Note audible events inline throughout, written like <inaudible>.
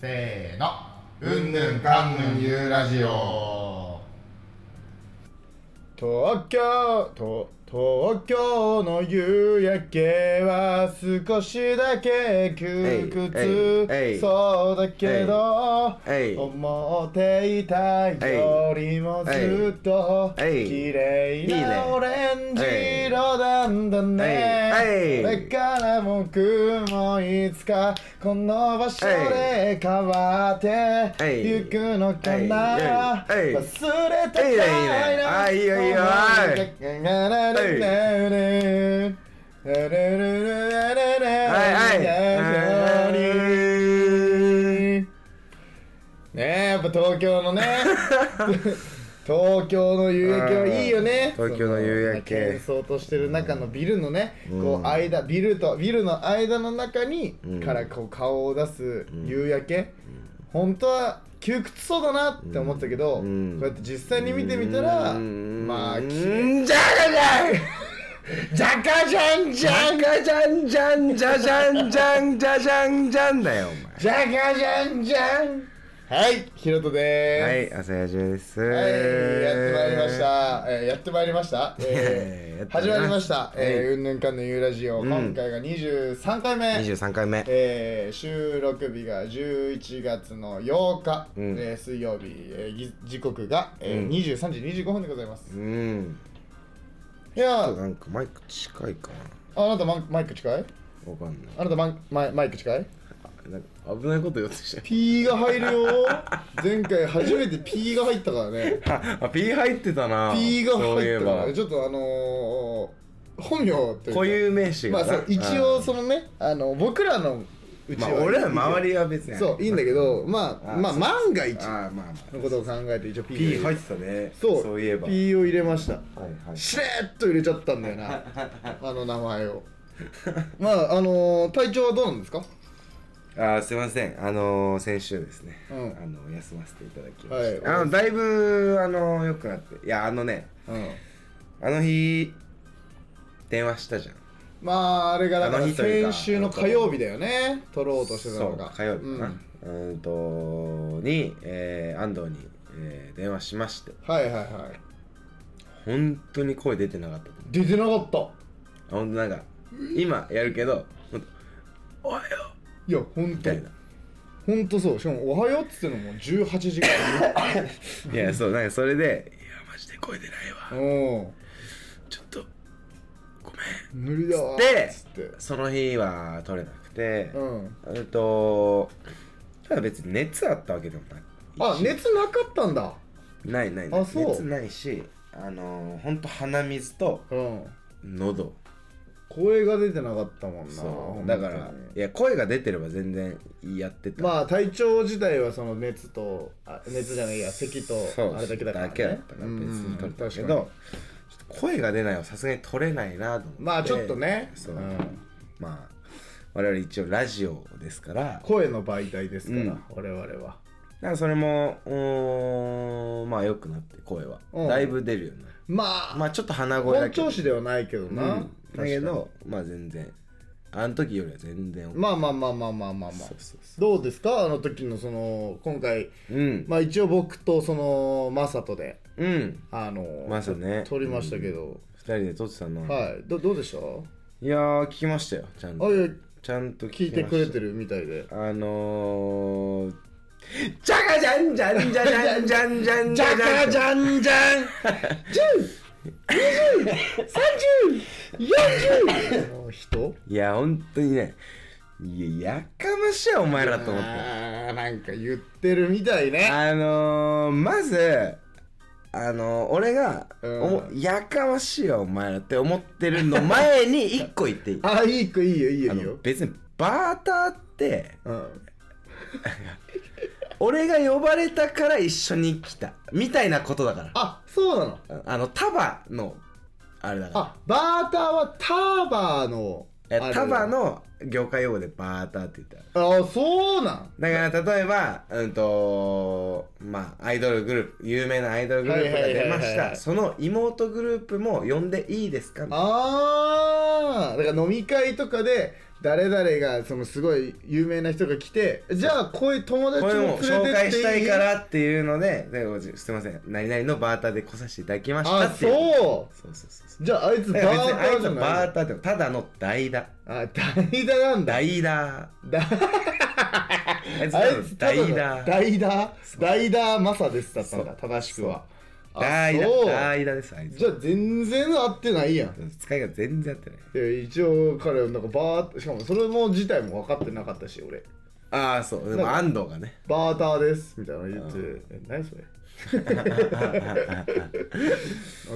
せーの。うんぬんかんぬんゆうラジオ。東京と東京の夕焼けは少しだけ窮屈。そうだけど思っていたよりもずっと綺麗なオレンジ色なんだね。これから僕もいつかこの場所で変わってゆくのかな。忘れたかい。い。い。ねい。い。ねあいい。よい。い。よはい。ねえやっぱ東京のね東京の夕焼けはいいよね。うん。東京の夕焼け。喧騒としてる中のビルのね、うん。こう間ビルとビルの間の中に、うん。からこう顔を出す夕焼け、本当は窮屈そうだなって思ってたけど、うん。こうやって実際に見てみたら、うん。まあ綺う麗。んじゃじゃん。じゃかじゃんじゃんじゃかじゃんじゃんじゃじゃんじゃんじゃじゃんじゃんだよおじゃかじゃんじゃんはい。ひろとでーす。前はい朝やじゅです。はい、やってまいりました。えーやってまいりました。<laughs> えー始まりました。えーはい。うんぬんかんぬんゆうラジオ、うん。今回が23回目。23回目。えー収録日が11月の8日、うん。えー水曜日、えーぎ時刻が、えーうん。23時25分でございます。うん。いやー。なんかマイク近いかあなたマイマイク近い？なわかんない。あなたマイマイマイク近い？なんか危ないこと言おうとして ?P が入るよ。前回初めて P が入ったからね。<laughs> あ P 入ってたな P がそういえば。入ったから、ちょっとあのー、本名というか。固有名詞がな。まあそう一応そのねあの僕らのうちは、まあ俺ら周りは別にそういいんだけどまあまああそう。万が一あまあまあのことを考えて一応 P, P 入ってたね。そうそういえば。P を入れました。はいはい。しれっと入れちゃったんだよな。あの名前を。まああのー体調はどうなんですか？あーすいません。あのー、先週ですね、うん。あの休ませていただきました、はい。あのだいぶあの良くなって。いやあのねうん。あの日電話したじゃん。まああれがだから先週の火曜日だよね。撮ろうとしてたのが。火曜日かな。うん。うーんとに、えー、安藤に、えー、電話しまして。はいはいはい。本当に声出てなかった出てなかった。あ本当なんか今やるけどおはよいやほんとみたいな。ほんとそう。しかも「おはよう」っつってのも18時間。<laughs> いやそうなんかそれで「いやマジで声出ないわ。おちょっとごめん。無理だわでつって。その日は取れなくて。うん。えっとただ別に熱あったわけでもない。あ熱なかったんだ。ないない。あそう。熱ないしあのー、ほんと鼻水とうん。喉声が出てなかったもんなだからいや声が出てれば全然やってた。まあ体調自体はその熱とあ熱じゃないや咳とあれだけだから、ね、だけだったから別に取れたけど、声が出ないはさすがに取れないなと思って。まあちょっとね。そう、うん。まあ我々一応ラジオですから。声の媒体ですから、うん。我々は。だからそれもうーんまあ良くなって声は。うん。だいぶ出るようになる。まあ、まあちょっと鼻声だ本けど調子ではないけどな、うんだけどまあ全然あの時よりは全然まあまあまあまあまあまあまあどうですか？あの時のその今回。ううん。まあ一応僕とそのマサトで。うん。あのマサね。撮りましたけど、二人で撮ってたのは。い。どどうでした？いやー聞きましたよちゃんと。あいやちゃんと聞聞いてくれてるるみたいで。あのーじゃがじゃんじゃんじゃじゃんじゃんじゃんじゃんじゃんじゃんじゃん10203040の人いや本当にねいややかましいわお前らと思って。あーなんか言ってるみたいね。あのー、まずあのー、俺が、うん。やかましいわお前らって思ってるの前に <laughs> 一個言っていい？あいい子いいよいいよいいよ。別にバーターってうん <laughs> 俺が呼ばれたから一緒に来た。みたいなことだから。あそうなの？あの束のあれだから。あバーターはターバーのえあれ束の業界用語でバーターって言ったらあそうなん？だから例えばうんとまあアイドルグループ有名なアイドルグループが出ました。その妹グループも呼んでいいですか？ああだから飲み会とかで誰々がそのすごい有名な人が来てじゃあこういう友達これも紹介したいからっていうのでですいません。何々のバーターで来させていただきましたあっていう。そう。そうそうそうそう。じゃああいつバーだから別にあいつはターじゃないバーターでもただの代打。あ代打なんだ。代打。だ。あいつ代打。代打代打マサですだったんだ正しくは。あ代打そう。代打ですあいつじゃあ全然合ってないやん。使いが全然合ってない。いや一応彼はなんかバーしかもそれも自体も分かってなかったし俺。ああそう。でも安藤がね。バーターですみたいなの言ってえ何それ。<laughs> なってた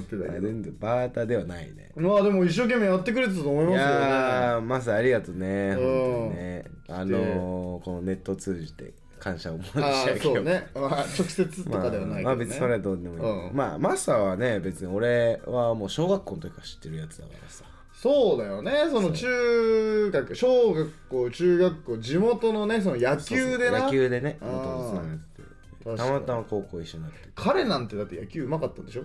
けど全然バーターではないね。まあでも一生懸命やってくれてたと思いいますよね。やーまずありがとうねね。あのーこのネットを通じて感謝を申し上げよそうね、まあ、直接とまあかではないけど、ね。まあ別にそれはどうでもいい、うん。まあマサはね別に俺はもう小学校の時から知ってるやつだからさ。そうだよね。その中学小学校中学校地元のねその野球でな。野球でねあー。元々つながって確かに。てたまたま高校一緒になって彼なんてだって野球うまかったんでしょ？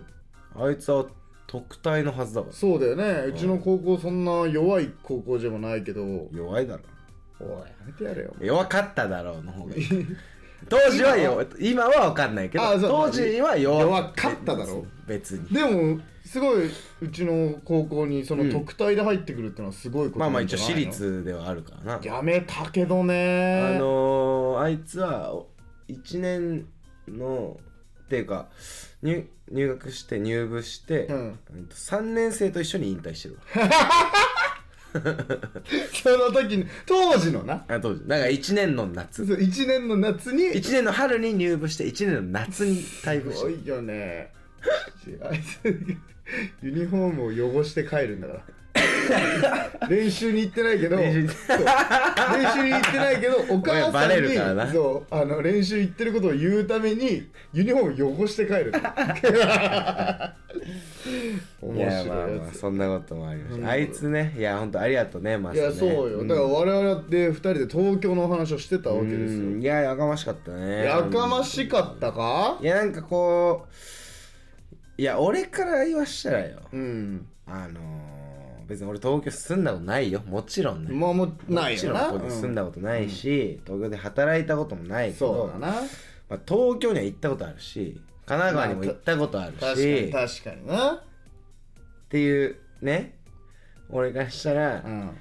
あいつは特待のはずだからそうだよねうちの高校そんな弱い高校じゃもないけど弱いだろやめてやれよ。弱かっただろうの方がいい。当時は弱い。今は分かんないけど当時は弱弱かっただろ別に。でもすごいうちの高校にその特待で入ってくるってのはすごいことまあまあ一応私立ではあるからな。やめたけどね。あのー、あいつは1年のっていうか入入学して入部して、うん。3年生と一緒に引退してるわ <laughs> <laughs> その時に当時のな。あ当時。だから1年の夏。そう1年の夏に。1年の春に入部して1年の夏に退部して。すごいよね。あいつユニフォームを汚して帰るんだから <laughs> 練習に行ってないけど練習に。行ってないけどお母バさんにそうあの練習行ってることを言うためにユニフォーム汚して帰る。面 <laughs> いや白いまあまあそんなこともありました、うん。あいつねいやほんとありがとうねマスね。いやそうよ。だから我々で2人で東京のお話をしてたわけですよ。うん。いややかましかったね。やかましかったか？いやなんかこういや俺から言わしたらよ。うん。あのー、別に俺東京住んだことないよ。もちろんね。まあもうないもちよなろんここで住んだことないし、東京で働いたこともないけどそうだな。まあ、東京には行ったことあるし神奈川にも行ったことあるし、確かに確かにな。っていうね俺からしたら、うん。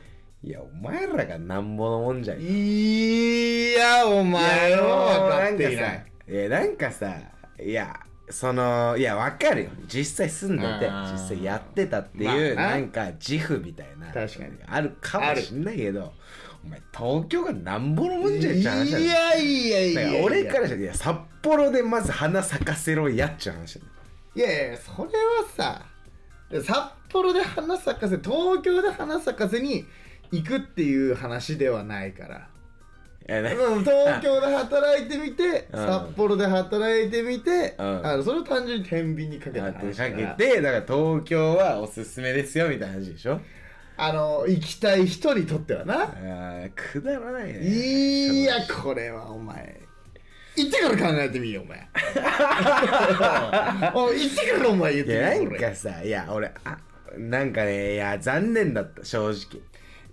いやお前らがなんぼのもんじゃんいやお前は分かっていない。いやなんかさいやそのいやわかるよ。実際住んでてあー。実際やってたっていう、まあな。なんか自負みたいな確かに。あるかもしんないけどお前東京がなんぼのもんじゃんって話だよ。いやいやいだからやいや。俺からしたらいや札幌でまず花咲かせろやっちゃう話だよ。いやいやそれはさ札幌で花咲かせ東京で花咲かせに行くっていう話ではないからうん東京で働いてみて、うん。札幌で働いてみて、うん。あのそれを単純に天秤にかけた話だかからけてだから東京はおすすめですよみたいな話でしょ？あの行きたい人にとってはな。あーくだらないね。いやこれはお前。行ってから考えてみよお前。<laughs> おい行ってからお前言っていやなみよ俺。んかさいや俺あなんかねいや残念だった正直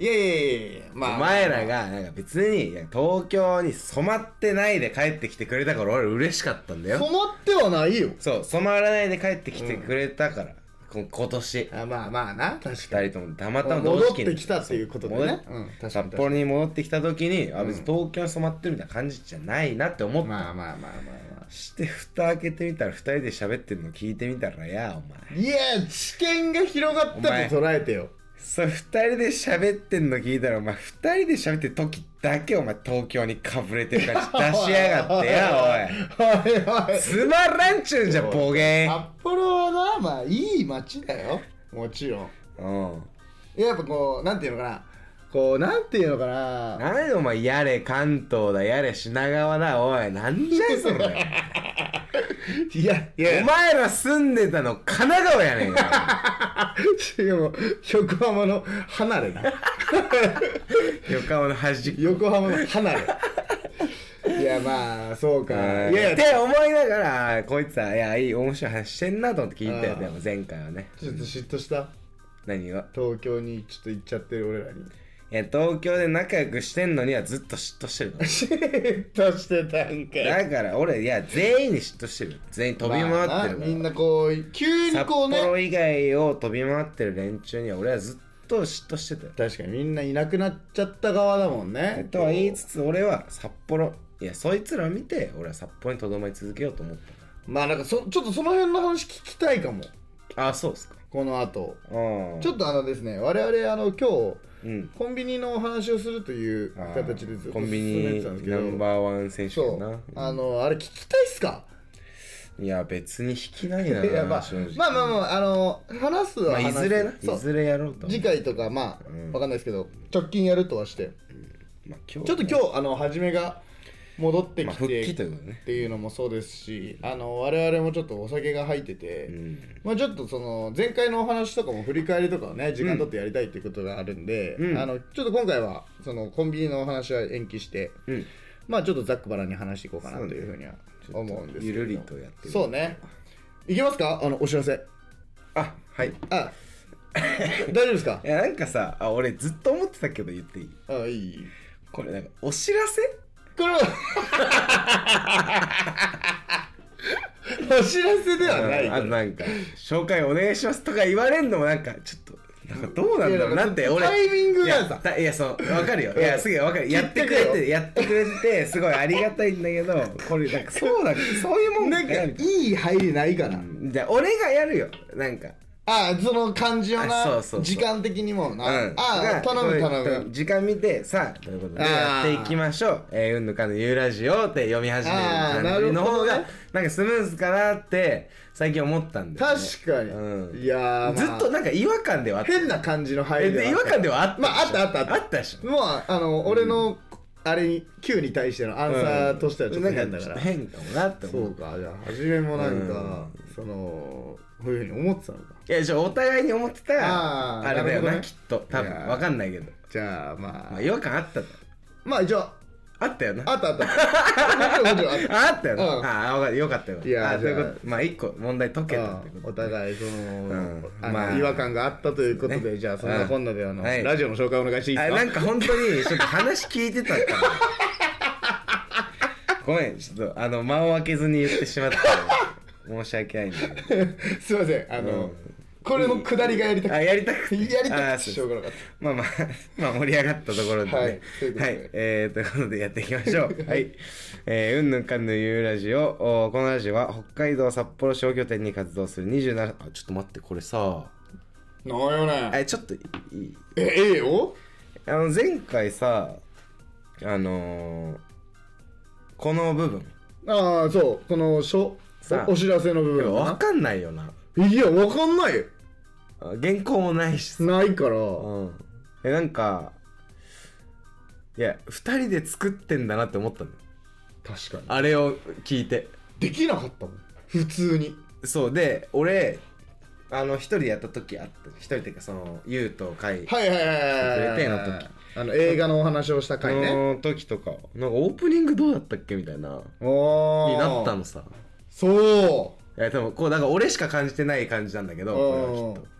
いやいやいやまあ。お前らがなんか別にいや東京に染まってないで帰ってきてくれたから俺嬉しかったんだよ。染まってはないよ。そう染まらないで帰ってきてくれたから、こ今年。あまあまあな確か二に人ともたまたま同戻時期にってきたっていうことでね、うん、確か札に幌に戻ってきた時に、あ別に東京に染まってるみたいな感じじゃないなって思った、まあまあまあまあまして蓋開けてみたら二人で喋ってるの聞いてみたらやお前。あいや知見が広がったと捉えてよそう二人で喋ってんの聞いたらお前二人で喋ってる時だけお前東京にかぶれてる感じ <laughs> 出しやがってやおい。おいおい。つまらんちゅうんじゃボケ札幌はなまあいい街だよ。もちろん。うん。やっぱこうなんていうのかなこうなんていうのかな。何でお前やれ関東だやれ品川だ。おいなんじゃそれ。<laughs> いやいや。お前ら住んでたの神奈川やねんかしかも横浜の離れな <laughs> 横浜の端。っこ横浜の離れ。いやまあそうか。い。やいってや思いながらこいつはいやいい面白い話してんなと思って聞いたようんでも前回はね。ちょっと嫉妬した。何が東京にちょっと行っちゃってる俺らにや東京で仲良くしてんのにはずっと嫉妬してるのシーッとしてたんかい。だから俺いや全員に嫉妬してる。全員飛び回ってるから、まあなみんなこう急に札こうね。幌以外を飛び回ってる連中には俺はずっと嫉妬してたよ。確かにみんないなくなっちゃった側だもんね。とは言いつつ俺は札幌いやそいつらを見て俺は札幌にとどまり続けようと思った。かまあなんかそちょっとその辺の話聞きたいかも。らあそうっすか。この後。ああちょっとあのですね我々あの今日うん。コンビニのお話をするという形でずっとコンビ進めてニたんですけど。ナンバーワン選手そう。あのあれ聞きたいっすか？いや別に引きないな <laughs> いやまあまあまあまああの話すはまあ話すいずれな。いずれやろうと。次回とかまあ、うん。わかんないですけど直近やるとはして。まあ今日ちょっと今日あの初めが戻ってきてっていうのもそうですしあの我々もちょっとお酒が入ってて、うん。まあ、ちょっとその前回のお話とかも振り返りとかをね時間取ってやりたいっていうことがあるんで、うん。あのちょっと今回はそのコンビニのお話は延期して、うん。まあちょっとざっくばらんに話していこうかなというふうには思うんですけど。ゆるりとやってるそうね。いけますか？あのお知らせ。あはい。あ大丈夫ですか？<laughs> いやなんかさあ俺ずっと思ってたけど言っていい？あいい。これなんかお知らせ？これはお知らせではないあなんか紹介お願いしますとか言われんのもなんかちょっとなんかどうなんだろうなんて俺。タイミングがいやさだいやそうわかるよ。いやすげえわかる。やってくれてやってくれてすごいありがたいんだけどこれなんかそうだそういうもんなんかやいい入りないから、じゃあ俺がやるよ。なんかあその感じをあなそうそうそう。時間的にもな、うん。あが頼むこ頼むれ時間見てさあということでやっていきましょう「えー、うんぬかのゆうラジオ」って読み始めるな感じの方がるほどね。なんかスムーズかなって最近思ったんだよ、ね、確かに、うん。いやー、まあ、ずっとなんか違和感ではあった。変な感じの入えりで違和感ではあったまああったあったあった。あったでしょ。もうあの、俺のあれに Q に対してのアンサーとしてはちょっと変だから、なんちょっと変かもなって思そううかじゃあ初めもなんか、そのこういうふうに思ってたのかいやじゃあお互いに思ってたあーあれだよななるほどね。きっと。多いやー。分わかんないけど。じゃあまあ。まあ違和感あっただろまあ一応。あったよな。あったあった。もちろんもちろんあった。ああったよな、うん。ああわかるよかったよ。いやあそういうこじゃとまあ一個問題解けたってことお互いその、ん。あのまあ。違和感があったということで、ね。じゃあそんなこん。なであの、はい。ラジオの紹介お願いしていいですか？あなんか本当にちょっと話聞いてたから。<laughs> ごめんちょっとあの間を空けずに言ってしまって申し訳ないんだけど。<laughs> すいませんあの、うんこれの下りがやりたくあやりたくて。やりたくてしょうがなかっまあまあ、まあ盛り上がったところでね。はい。ということで。はい。えー、ということでやっていきましょう。<laughs> はい。えー、うんぬんかんぬんゆうラジオ。おこのラジオは北海道札幌商拠点に活動する27、あ、ちょっと待って、これさ、たなんよねえ、ちょっといい？えええよ。あの、前回さ、あのー、この部分、ああそう。このしょおお知らせの部分わかんないよな。いやわかんないよ。あ原稿もないしさ。ないから。うん。え、なんか、いや、二人で作ってんだなって思ったの。確かに。あれを聞いて。できなかったもん。普通に。そう。で俺あの一人でやった時あった一人っていうかその優と会はいはいはいはいくれての時。あの映画のお話をした回ね。の時とかなんかオープニングどうだったっけみたいな。になったのさ。そいや多分こうだから俺しか感じてない感じなんだけどこれはきっと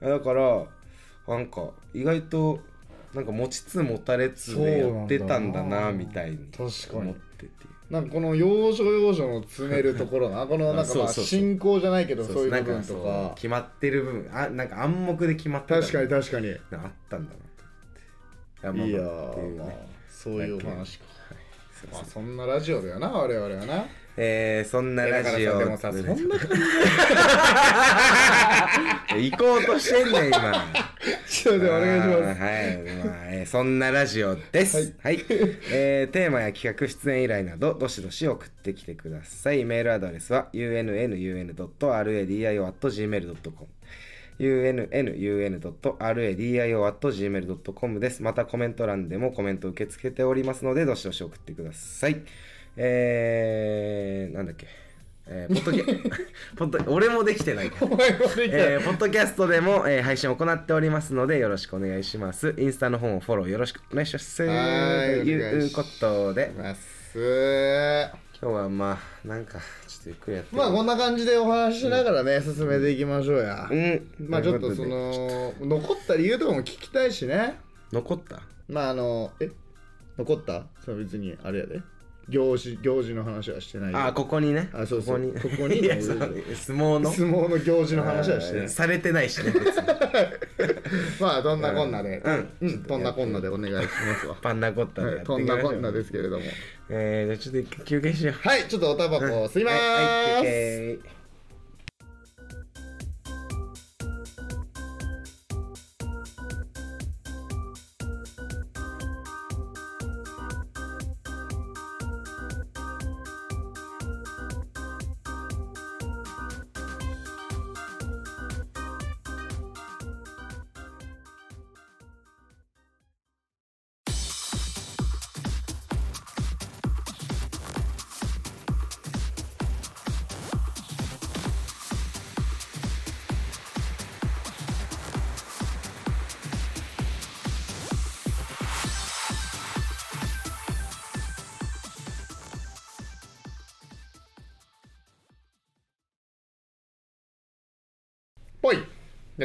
だからなんか意外となんか持ちつ持たれつでやってたんだなみたいに思ってて。うなんかこの要所要所の詰めるところ <laughs> なこのなんかまあ進行じゃないけどそういう部分とか。決まってる部分。あなんか暗黙で決まってた確かに確かに。あったんだなと思って。やいやまあね。そういうお話か。すいまあそんなラジオだよな我々はなえー、そんなラジオでもさそんな感 <laughs> 行こうとしてんねん今。じでお願いします。はい、まあえーそんなラジオです。はい、えーテーマや企画出演依頼などどしどし送ってきてください。メールアドレスは unnun.radio.gmail.com unnun.radio.gmail.com です。またコメント欄でもコメント受け付けておりますので、どしどし送ってください。えー、なんだっけ。えー、ポッドキャ <laughs> ポッド俺もできてないか。ら <laughs> お前もできた。えー、ポッドキャストでも、えー配信を行っておりますのでよろしくお願いします。インスタの方もフォローよろしくお願いします。ということで、今日はまあ、なんか、ちょっとゆっくりやって。まあこんな感じでお話ししながらね、進めていきましょうや、うん。まあちょっとその残った理由とかも聞きたいしね。残った？まああのえ？残った？それ別にあれやで行事行事の話はしてない。よあここにね。あそうそう。ここに。ここにいやそう相撲の？相撲の行事の話はしてない。されてないしね別に。<laughs> まあどんなこんなで。うん。うん。どんなこんなでお願いしますわ。<laughs> パンナコッタでやっていんましょう。なこんなですけれども。えー、じゃあちょっと休憩しよう。はいちょっとおタバコ吸いまはいはい休ーす憩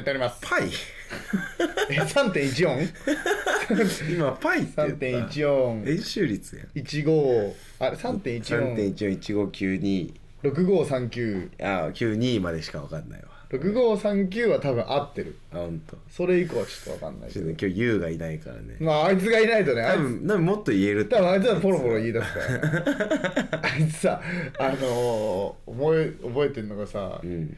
やっております。パイ。<laughs> え3.14 <laughs> 今パイって言った。3.14練習率やん。15あれ3.14 3.141592 6539あ92までしか分かんないわ。6539は多分合ってる。あほんと。それ以降はちょっと分かんないけど。今日優がいないからね。まああいつがいないとね。あいつ多分多分もっと言える多分あいつはポロポロ言い出すから。ね <laughs> あいつさあのー、覚え覚えてんのがさ、うん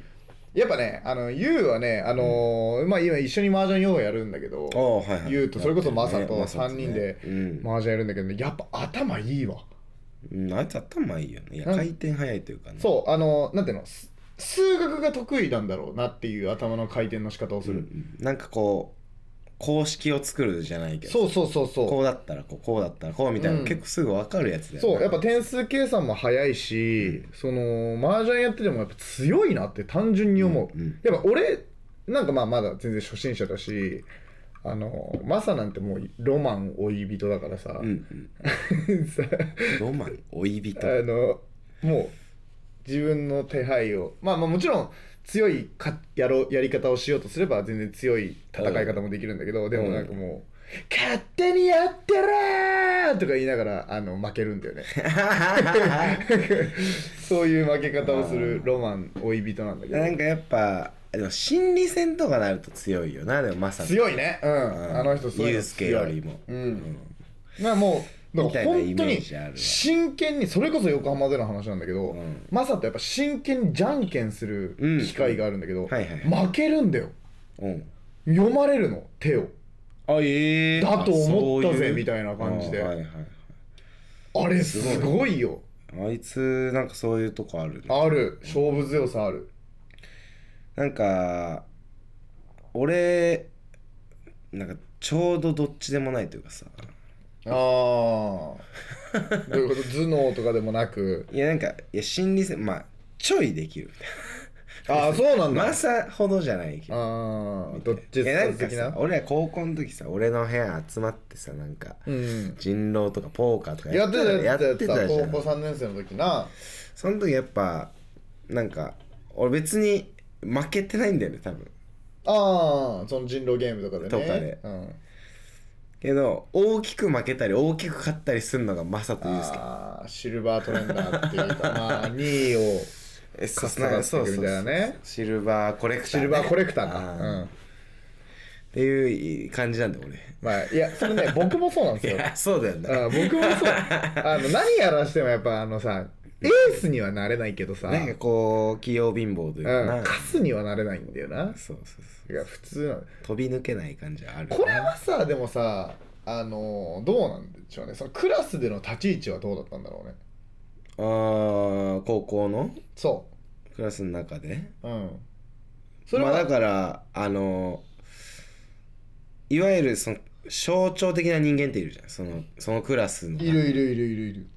やっぱねあのユウはねあのーまあ今一緒に麻雀ヨガやるんだけどはいはい。ユウとそれこそマサとやってるねマサと3ね人でうん。麻雀やるんだけどねやっぱ頭いいわ。うん、あいつ頭いいよね。回転早いというかね。そうあのなんていうのす数学が得意なんだろうなっていう頭の回転の仕方をすうんうる、ん。なんかこう公式を作るじゃないけど。そうそうそうそう。こうだったらこうこうだったらこうみたいな、うん。結構すぐ分かるやつだよそうやっぱ点数計算も早いし、その麻雀やっててもやっぱ強いなって単純に思う、うんうん。やっぱ俺なんかまあまだ全然初心者だしあのマサなんてもうロマン追い人だからさ、うんうん。<laughs> さロマン追い人。あのもう自分の手配を。まあまあもちろん強いかやろうやり方をしようとすれば全然強い戦い方もできるんだけど、でもなんかもう「勝手にやってらー!」とか言いながらあの負けるんだよね。<laughs> そういう負け方をするロマン追い人なんだけど。なんかやっぱでも心理戦とかなると強いよなでもまさ強いね。うん、うんあの人そういうのユースケよりも。うん、まあもうだから本当に真剣にそれこそ横浜での話なんだけど、うん。マサとやっぱ真剣にじゃんけんする機会があるんだけど、負けるんだよ。うん。読まれるの手を。あええだと思ったぜみたいな感じで。はいはいあれすごいよ。あいつなんかそういうとこあるね。ある。勝負強さある。なんか俺なんかちょうどどっちでもないというかさああどういうこと？頭脳とかでもなく。いやなんかいや心理戦まあちょいできるみたいああそうなんだ。なマサほどじゃないけど。ああどっちいやなんか的な？さ俺ら高校の時さ俺の部屋集まってさなんかうん。人狼とかポーカーとかやってたやってた高校3年生の時な。その時やっぱなんか俺別に負けてないんだよね多分。ああその人狼ゲームとかでね。とかで。うん、けど大きく負けたり大きく勝ったりするのがマサとユースケシルバートレンダーっていうかまあ <laughs> 2位をえそうかっさらっていくみたいなね。シルバーコレクター、ね、シルバーコレクターか。あうん。っていう感じなんだよ俺。まあいやそれね僕もそうなんですよ。<laughs> そうだよね。あ僕もそう。<laughs> あの何やらしてもやっぱあのさエースにはなれないけどさ、なんかこう器用貧乏といううん、かな、カスにはなれないんだよな。そうそうそういや普通なの。飛び抜けない感じはあるこれはさでもさあのどうなんでしょうね。そのクラスでの立ち位置はどうだったんだろうね。あー高校の？そクラスの中で？ううん。それは、まあだからあのいわゆるその象徴的な人間っているじゃん。そのそのクラスのいるいるいるいるいる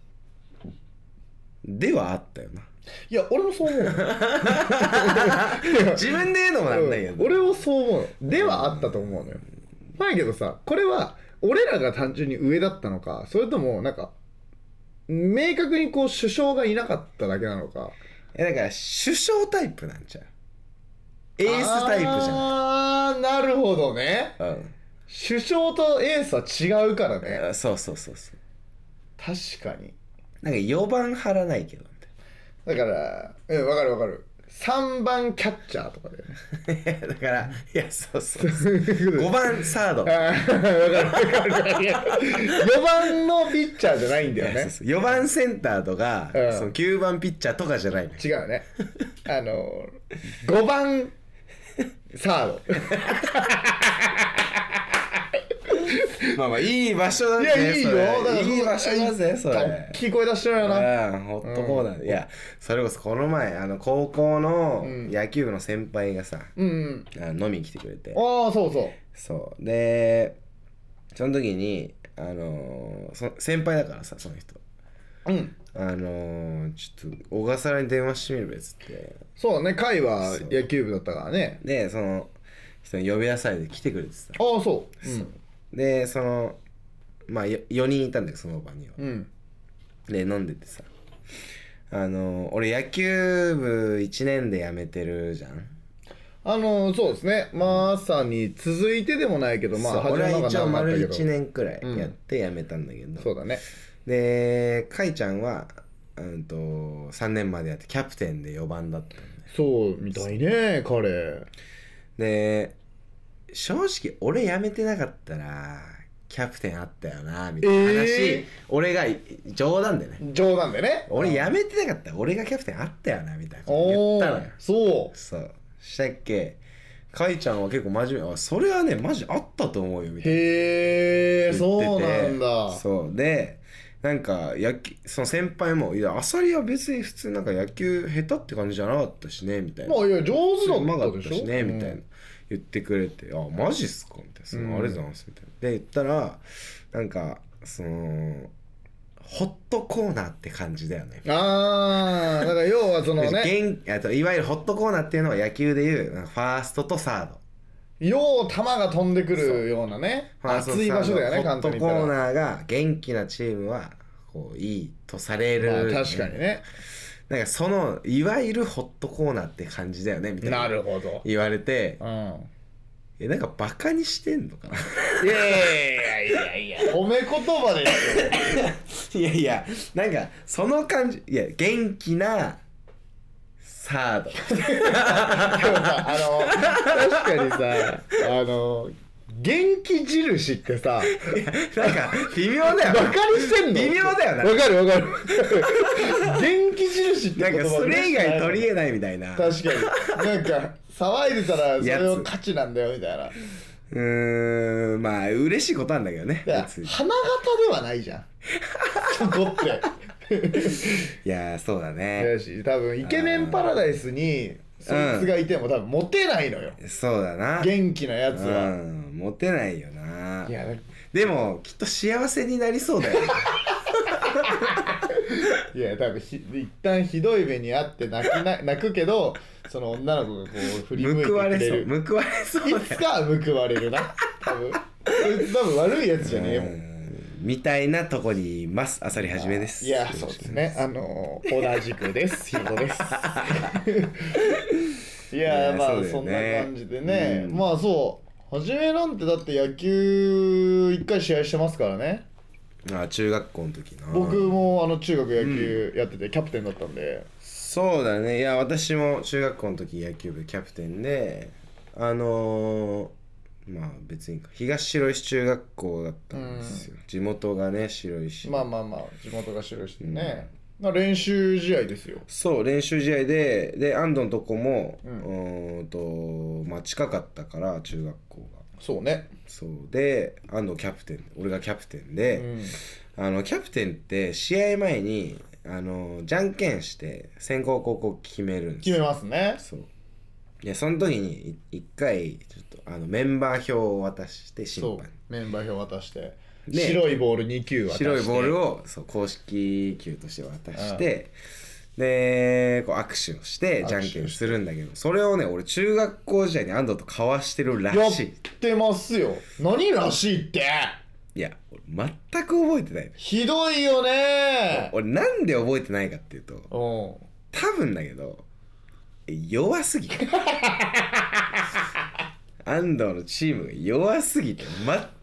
ではあったよな。いや俺もそう思う。の <laughs> 自分で言うのもなんないよ、うん。俺もそう思う。のではあったと思うのよ。だけどさこれは俺らが単純に上だったのかそれともなんか明確にこう首相がいなかっただけなのか。えだから首相タイプなんちゃう？エースタイプじゃん。ああなるほどね。うん。首相とエースは違うからね。あそうそうそうそう。確かになんか4番張らないけど。みだからうん分かる分かる。3番キャッチャーとかでたいなだからいやそうそうそう。<laughs> 5番サード。あー分かる分かるいや4番のピッチャーじゃないんだよね。そうそう。4番センターとか、うん。その9番ピッチャーとかじゃない。の違うね。あの5番サード <laughs> まあまあいい場所だいねやいいよ。いい場所だぜそれ。大きい声出してるよな。うんホットコーナーで、いやそれこそこの前あの高校のうん。野球部の先輩がさ、うんうん。あの飲みに来てくれて。ああそうそう。そう。でその時にあのーそ先輩だからさその人。うん。あのーちょっと小笠原に電話してみるべっつって。そうね甲斐は野球部だったからね。でその人に呼び出されて来てくれてさ、ああそう。うんでそのまあよ4人いたんだけどその場には、うん。で飲んでてさ。あの俺野球部1年で辞めてるじゃん。あのそうですね。まさに続いてでもないけどまあ俺は一応丸けど。1年くらいやって辞めたんだけど、そうだね。でかいちゃんはうんと3年までやってキャプテンで4番だったんでそうみたいね彼。で正直俺辞めてなかったらキャプテンあったよなみたいな話、えー。俺が冗談でね。冗談でね。俺辞めてなかったら俺がキャプテンあったよなみたいな言おったのよ。おそう。そう。したっけかいちゃんは結構真面目あそれはねマジあったと思うよみたいな。へえそうなんだ。そう。でなんか野球その先輩も「いやアサリは別に普通なんか野球下手って感じじゃなかったしね」みたいな。まあいや上手だったでしょ。ね、みたいな。うん言ってくれて「あマジっすか?」みたいな「そのうんありがとうございます」みたいなで言ったらなんかそのホットコーナーって感じだよね。ああだから要はそのね <laughs> 元あといわゆるホットコーナーっていうのは野球でいうファーストとサード。よう球が飛んでくるようなね熱い場所だよねホットコーナーが元気なチームはこういいとされる、まあ確かにねなんかそのいわゆるホットコーナーって感じだよねみたいな。なるほど。言われてうん。えなんかバカにしてんのかな？いやいやいやいや褒め言葉ですよ。<laughs> いやいやなんかその感じいや元気なサード。あの確かにさあの元気印ってさ <laughs> なんか微妙だよ。バカにしてんの？微妙だよな。わかるわかる。元気印って言葉なんかそれ以外取り柄ないみたいな。う確かに。なんか騒いでたらそれを価値なんだよみたいな。ーんまあ嬉しいことなんだけどね花形ではないじゃん。そこって。<laughs> いやーそうだね。多分イケメンパラダイスにそいつがいても多分モテないのよ。そうだな。元気なやつは。うん。モテないよな。いやでもきっと幸せになりそうだよ <laughs> いや多分ひ一旦ひどい目にあって泣きな泣くけどその女の子がこう振り向いて報われくれるそう。報われそういつかは報われるな。多分。多分悪いやつじゃねえもうん。んみたいなとこにいますあさりはじめです。いやそうですね。あの同じくです。ヒロトです <laughs> いやまあそんな感じでね、うん。まあそう。初めなんてだって野球一回試合してますからね。あ中学校の時な。僕もあの中学野球やっててキャプテンだったんで、そうだね。いや私も中学校の時野球部キャプテンであのー、まあ別に東白石中学校だったんですよ、地元がね白石。まあまあまあ地元が白石でね、まあ練習試合ですよ。そう練習試合でで安藤のとこもううんーんとまあ近かったから中学校が。そうね、そう。で安藤キャプテン俺がキャプテンうで、ん、あのキャプテンって試合前にあのじゃんけんして先攻後攻決めるんです決めよますね。そう。いやその時にい一回ちょっとあのメンバー表を渡して審そう。判メンバー表渡して、ね。白いボール2球渡して。白いボールをそう公式球として渡して、でこう握手をしてじゃんけんするんだけど。それをね俺中学校時代に安藤と交わしてるらやっしいてますよ。何らしいって。いや俺全く覚えてないひどいよね。俺なんで覚えてないかっていうとうん。多分だけど弱すぎる <laughs> 安藤のチームが弱すぎて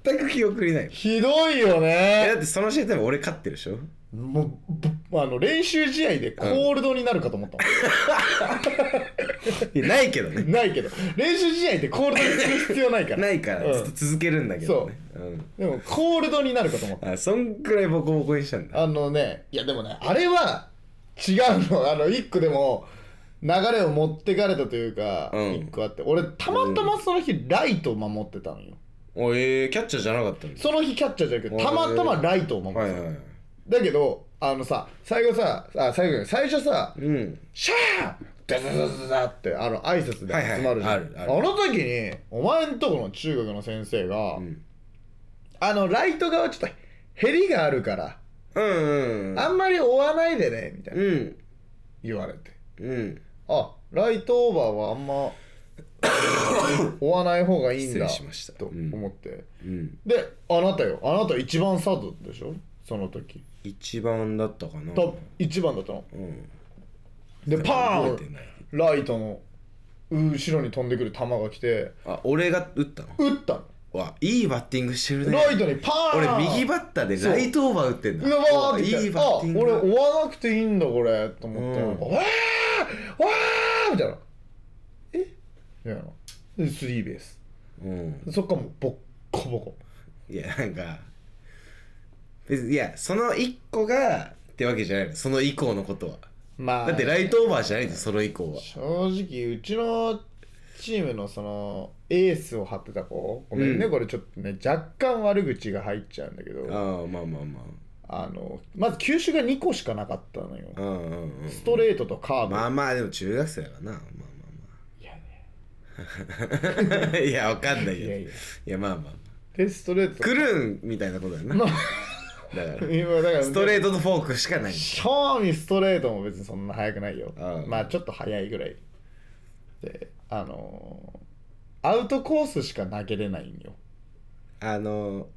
全く記憶にない。ひどいよえだねってその試合多分俺勝ってるでしょ？もうぶあの練習試合でコールドになるかと思ったも <laughs> いやないけどん、ね。ないけど。練習試合ってコールドにする必要ないから。ないからうん。ずっと続けるんだけどね、でもコールドになるかと思った。うん、あそんくらいボコボコにしたんだ。あのねいやでもねあれは違うの。あの一個でも流れを持ってかれたというかうん。一個あって。俺たまたまその日ライトを守ってたのよ。おえー、キャッチャーじゃなかったんだ。その日キャッチャーじゃなくてたまたまライトを守ってたの。はいはいはい。だけどあのさ最後さあ最後最初さうん。シャーダダダダダってあの挨拶で集まるじゃん、はいはいある。あの時にお前んとこの中学の先生が、ん。あのライト側ちょっとヘリがあるから、うんうんうん。あんまり追わないでねみたいなうん。言われて。うんあライトオーバーはあんま <coughs> 追わない方がいいんだしました。とうん。思って、うん。であなたよ。あなた一番サードでしょ？その時。一番だったかな。と一番だったの。うん。でパーンライトの後ろに飛んでくる球が来てあ俺が打ったの？打ったの。わいいバッティングしてるねライトにパーン！俺右バッターでライトオーバー打ってんだ。うわいいバッティングあ俺追わなくていいんだこれ。と思って、うん。わーわーみたいな。え？みたいな。でスリーベース。うん。そっからもうボッコボコ。いやなんか別にいやその1個がってわけじゃないの。その以降のことは。まあ。だってライトオーバーじゃないんですその以降は。正直うちのチームのそのエースを張ってた子。ごめんね、うん。これちょっとね若干悪口が入っちゃうんだけど。ああまあまあまあのまず球種が2個しかなかったのよ。あうんうんうん。ストレートとカーブ、まあまあでも中学生だからな。まいやねあまあまあ。いやわかんないけど。いやいや。いやまあまあでストレート。とクルーンみたいなことだよな。まあだから。今だからストレートとフォークしかない。正味ストレートも別にそんな速くないよ。ああ。まあちょっと速いぐらい。であのーアウトコースしか投げれないんよ。あの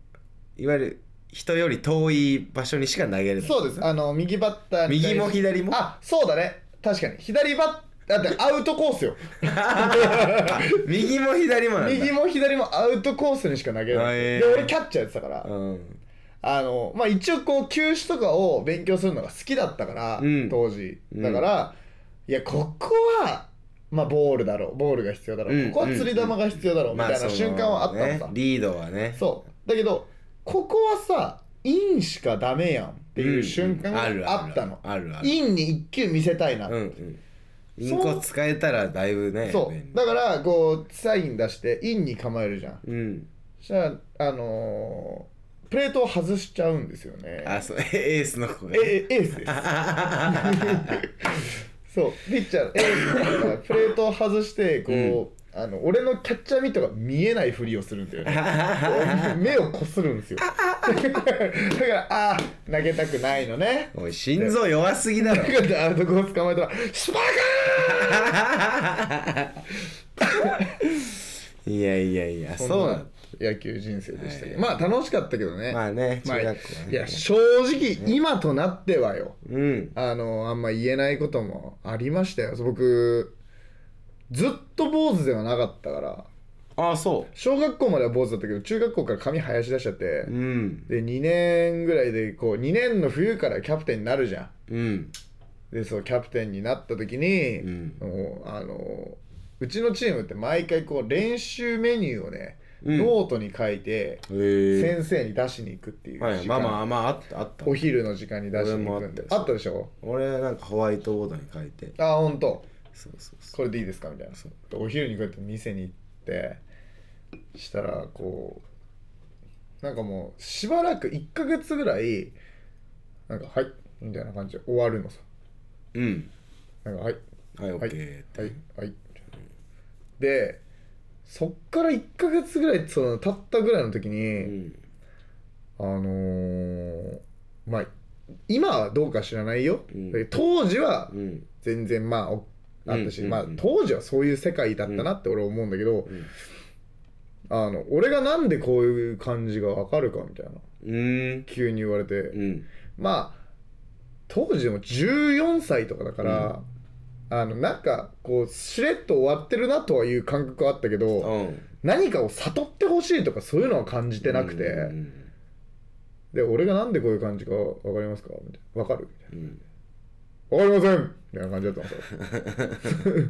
いわゆる人より遠い場所にしか投げれない。そうです。あの右バッターに対し右も左も？あそうだね。確かに。左バッだってアウトコースよ。あ <laughs> 右も左もなんだ。右も左もアウトコースにしか投げれない、あえ。ーで俺キャッチャーやってたから、うん。あのまあ一応こう球種とかを勉強するのが好きだったから、うん。当時。うん。だから、いやここはまあボールだろう。ボールが必要だろう、うん。ここは釣り玉が必要だろう、みたいな瞬間はあったのさ、ねリードはね。そう。だけどここはさインしかダメやんっていう瞬間がうんうん。あったの、インに一球見せたいな、うんうん。インコ使えたらだいぶねそう。だからこうサイン出してインに構えるじゃん。うん。そしたらあのープレートを外しちゃうんですよね。あそう。エースの子が。ええエースです。<laughs> そう。ピッチャーエースだからプレートを外してこう、あの俺のキャッチャーミットが見えないふりをするんだよね。<laughs> 目をこするんですよ。だからあー投げたくないのね。おい心臓弱すぎだろ。だからアウトコース構えたらスパいやいやいやカーンそうなん野球人生でしたけど、はい。まあ楽しかったけどね。まあねまあ中学ね。いや正直今となってはよ。うん。あのあんま言えないこともありましたよ。僕ずっと坊主ではなかったからああそ小学校までは坊主だったけど中学校から髪生やし出しちゃって、ううん。で2年ぐらいでこう2年の冬からキャプテンになるじゃん。うん。でそうキャプテンになった時に、うん。もうあのうちのチームって毎回こう練習メニューをね、うん。ノートに書いて先生に出しに行くっていう時間、はいまあまあまああったあった。お昼の時間に出しに行くんで。あったでしょ。俺なんかホワイトボードに書いて。あ本当そうそうそう。これでいいですか？みたいな。そう。でお昼にこうやって店に行ってしたらこうなんかもうしばらく1ヶ月ぐらいなんか「はい」みたいな感じで終わるのさ。うん。なんか「はい。はいオはい。ッケーってはい。はい」でそっから1ヶ月ぐらいその経ったぐらいの時に、うん。あのーまあ今はどうか知らないよ、うん。だけど当時はうん。全然まあおあったし、うんまあ当時はそういう世界だったなって俺は思うんだけど、ん。あの俺がなんでこういう感じがわかるかみたいな。うん。急に言われて、うん。まあ当時でも14歳とかだから、あのなんかこうしれっと終わってるなとはいう感覚はあったけど、うん。何かを悟ってほしいとかそういうのは感じてなくて、うんで俺がなんでこういう感じか分かりますかみたいな。分かるみたいうん。な分かりませんみたいな感じだったんですよ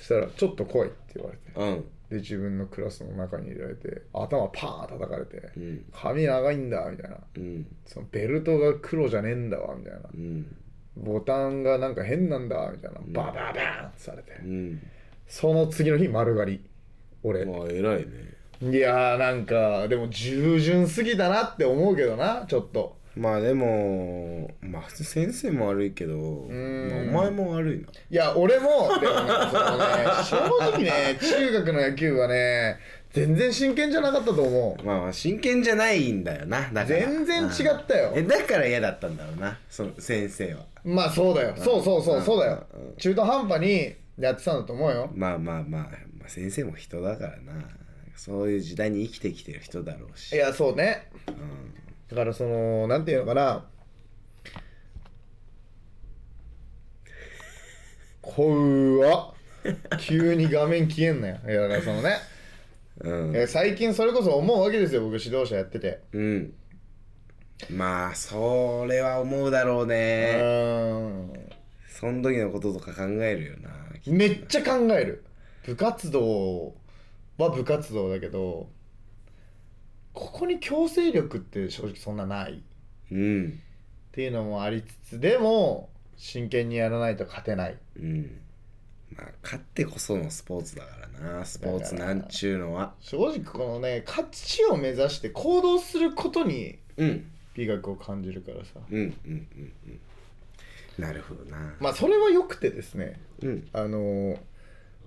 そしたら「ちょっと来い」って言われて。うん。で自分のクラスの中に入れられて頭パーン叩かれてうん「髪長いんだ」みたいな。うん。そのベルトが黒じゃねえんだわみたいな。うん。ボタンがなんか変なんだみたいな。ん。バババーンってされて。うん。その次の日丸刈り。俺。まあ偉いね。いやーなんかでも従順すぎだなって思うけどなちょっとまあでもまあ先生も悪いけど、ん。まあお前も悪いな。いや俺もでもねそのね正直ね中学の野球はね全然真剣じゃなかったと思う。まあまあ真剣じゃないんだよな。だから。全然違ったよ。うんえだから嫌だったんだろうな。その先生は。まあそうだよ。そうそうそうそうだよ。うん。中途半端にやってたんだと思うよ。まあまあまあ、まあ、先生も人だからな。そういう時代に生きてきてる人だろうし。いやそうね。うんだからそのなんていうのかな。怖っ急に画面消えんなよ。いやだからそのね。うん。え最近それこそ思うわけですよ僕指導者やってて。うん。まあそれは思うだろううね。ーん。その時のこととか考えるよなめっちゃ考える。部活動は部活動だけどここに強制力って正直そんなない。っうん。ていうのもありつつでも真剣にやらないと勝てない。うん。まあ勝ってこそのスポーツだからな。スポーツなんちゅうのは。正直このね勝ちを目指して行動することにうん。美学を感じるからさ。うんうんうんうん。なるほどな。まあそれは良くてですね。うん。あのー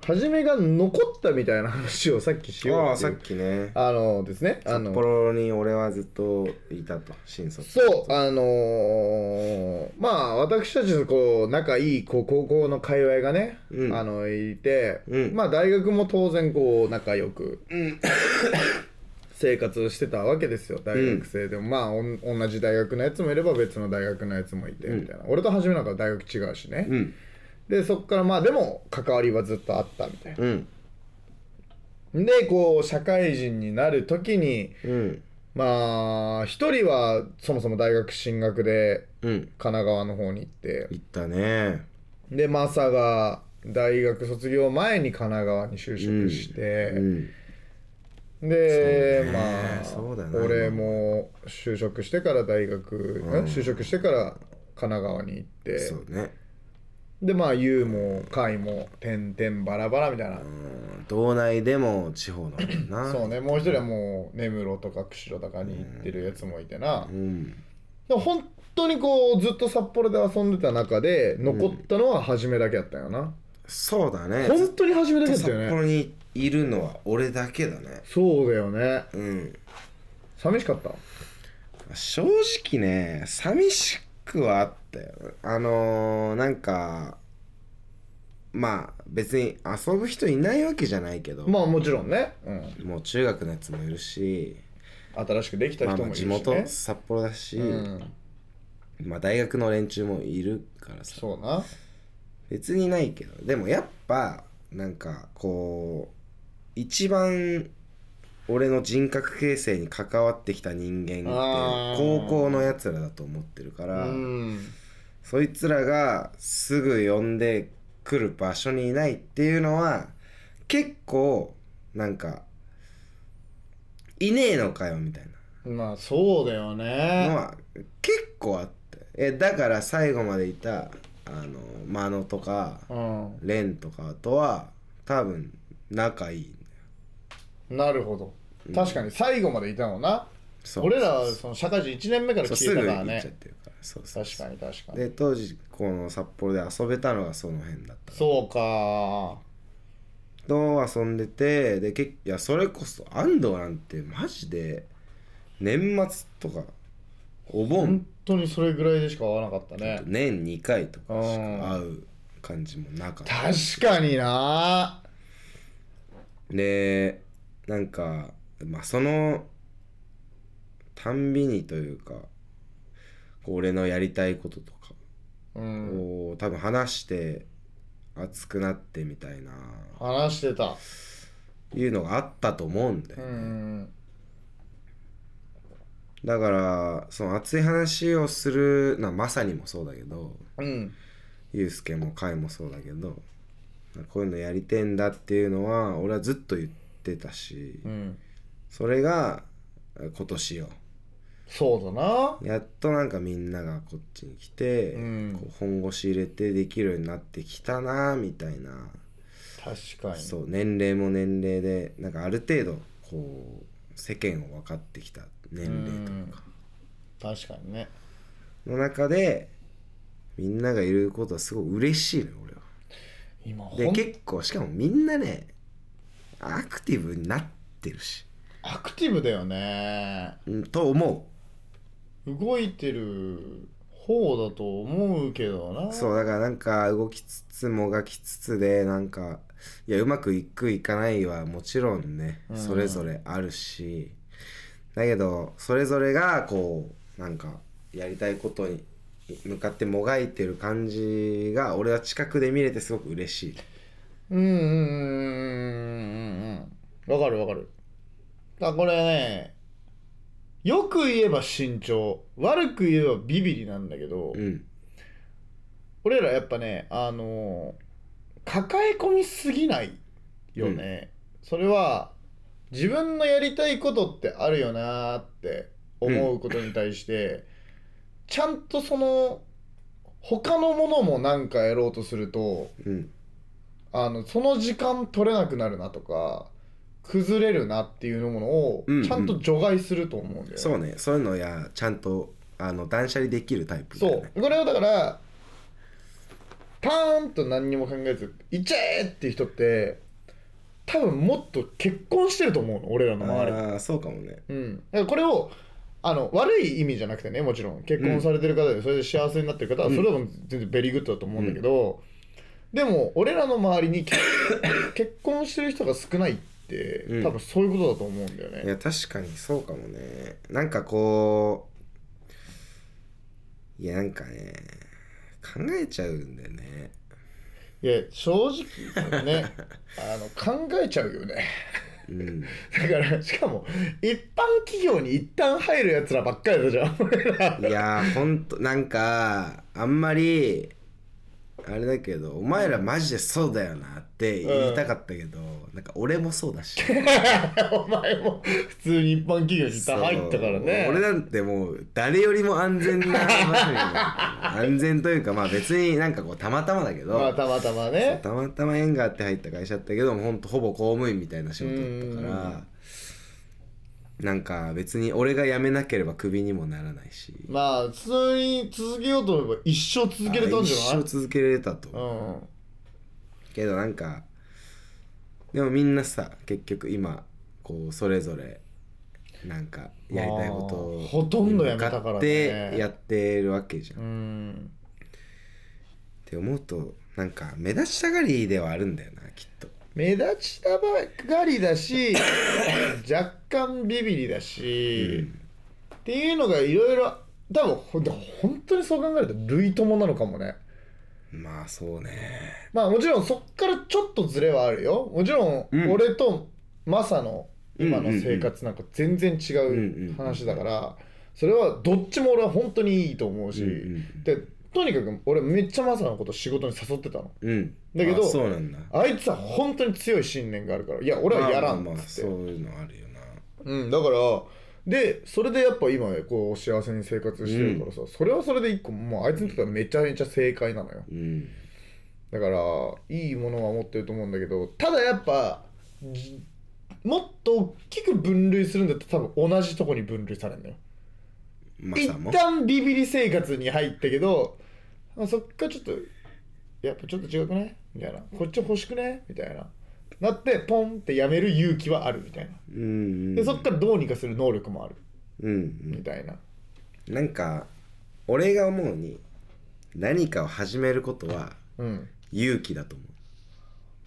初めが残ったみたいな話をさっきしようああさっきね。あのですねあ札の幌に俺はずっといたと新卒。そうあのーまあ私たちのこう仲いいこう高校の界隈がね、うん。あのいて、うん。まあ大学も当然こう仲良くうん。生活してたわけですよ大学生でも、まあおん同じ大学のやつもいれば別の大学のやつもいてみたいな、俺と初めなんか大学違うしね、うんでそっからまあでも関わりはずっとあったみたいうん。なでこう社会人になる時にうん。まあ一人はそもそも大学進学でうん。神奈川の方に行って。行ったね。でマサが大学卒業前に神奈川に就職して、うん。で、ね。まあそうだな。俺も就職してから大学、うんん。就職してから神奈川に行って。そうねでまあ U も海も点々バラバラみたいな、うん。道内でも地方のな。<clears throat> そうね。もう一人はもう根室とか釧路とかに行ってるやつもいてな、うん。でも本当にこうずっと札幌で遊んでた中で残ったのは初めだけやったよな、そうだね。本当に初めだけずったよね。幌にいるのは俺だけだね。そうだよね。うん。寂しかった？正直ね寂しくはあったよあのー、なんかまあ別に遊ぶ人いないわけじゃないけど、まあもちろんね、うん、もう中学のやつもいるし、新しくできたまあ、人もいるし、ね。まあ地元札幌だし、うん、まあ大学の連中もいるからさ。そうな。別にないけど。でもやっぱなんかこう一番俺の人格形成に関わってきた人間って高校のやつらだと思ってるから、うんそいつらがすぐ呼んでくる場所にいないっていうのは結構なんかいねえのかよみたいまあそうだよね。は結構あって。えだから最後までいたあのマノとかうん。レンとかとは多分仲いいんだよ。なるほど。確かに最後までいたもんな俺らはその社会人1年目からそう。消えたからね。そうそう確かに確かに。で当時この札幌で遊べたのがその辺だったそうか。と遊んでてでけいやそれこそ安藤なんてマジで年末とかお盆。本当にそれぐらいでしか会わなかったね。年2回とかしか会う感じもなかった。確かにな。でなんかまあそのたんびにというかこう俺のやりたいこととかうん。を多分話して熱くなってみたいな話してた。いうのがあったと思うんだようね、ん。だからその熱い話をするなまさにもそうだけどうん。ユうスケもカイもそうだけどこういうのやりてんだっていうのは俺はずっと言ってたしうん。それが今年よそうだな。やっとなんかみんながこっちに来て、うん。こう本腰入れてできるようになってきたなみたいな。確かに。そう年齢も年齢でなんかある程度こう世間を分かってきた年齢とか。確かにね。の中でみんながいることはすごい嬉しいのよ俺は。今で結構しかもみんなねアクティブになってるし、アクティブだよね。うん、と思動いてる方だと思うけどな。うそうだからなんか動きつつもがきつつでなんかいやうまくいくいかないはもちろんねうん。それぞれあるし、だけどそれぞれがこうなんかやりたいことに向かってもがいてる感じが俺は近くで見れてすごく嬉しい。うんうんうんうんうんうんわかるわかる。だこれねよく言えば慎重悪く言えばビビリなんだけど、うん。俺らやっぱねあの抱え込みすぎないよね、それは自分のやりたいことってあるよなーって思うことに対して、ちゃんとその他のものもなんかやろうとするとうん。あのその時間取れなくなるなとか崩れるなっていうものをうんうん。ちゃんと除外すると思うんだよね、そうね。そういうのやちゃんとあの断捨離できるタイプだそう。これはだからパーンと何にも考えず「いっちゃえ!」っていう人って多分もっと結婚してると思うの俺らの周り。ああそうかもね。うん、だからこれをあの悪い意味じゃなくてねもちろん。結婚されてる方でそれで幸せになってる方はうん。それでも全然 very good だと思うんだけど、でも俺らの周りに結 <coughs> 結婚してる人が少ないってうん。多分そういうことだと思うんだよね。いや確かにそうかもね。なんかこういやなんかね考えちゃうんだよね。いや正直ね <laughs> あの考えちゃうよね。うん。<laughs> だからしかも一般企業に一旦入るやつらばっかりだじゃんいやーほんとなんかあんまりあれだけどお前らマジでそうだよなって言いたかったけど、なんか俺もそうだし。<laughs> お前も普通に一般企業に入ったからね。俺なんてもう誰よりも安全な場所に安全というかまあ別になんかこうたまたまだけど、まあたまたまね。たまたま縁があって入った会社だったけどほんとほぼ公務員みたいな仕事だったからなんか別に俺が辞めなければクビにもならないし。まあ普通に続けようと思えば一生続けれたんじゃない？あ一生続けれたとう思う、ん。けどなんかでもみんなさ結局今こうそれぞれなんかやりたいことをまあほとんどやめたからね。向ってやってるわけじゃん、うっんて思うとなんか目立ちたがりではあるんだよなきっと目立ちたばかりだし <laughs> 若干ビビリだし、っていうのがいろいろ多分ほ本当にそう考えると類友なのかもね。まあそうね。まあもちろんそっからちょっとズレはあるよ。もちろんうん。俺とマサの今のうんうんうん生活なんか全然違うんうんううん話だからそれはどっちも俺は本当にいいと思うし、うんうん。でとにかく俺めっちゃマサのこと仕事に誘ってたの。うん。だけどあそうなんだ。あいつは本当に強い信念があるから。いや俺はやらんまあまあまあそういうのあるよな。うん、だからでそれでやっぱ今こう幸せに生活してるからさ、それはそれで一個もうあいつにとってはめちゃめちゃ正解なのよ。うん。だからいいものは持ってると思うんだけどただやっぱじもっと大きく分類するんだったら多分同じとこに分類されるのよ。一旦ビビリ生活に入ったけどあそっからちょっとやっぱちょっと違くねみたいな。こっち欲しくねみたいな。なってポンってやめる勇気はあるみたいな。うんうん。でそっからどうにかする能力もある。うんみたいな。うんなんか俺が思うに何かを始めることはうん。勇気だと思う。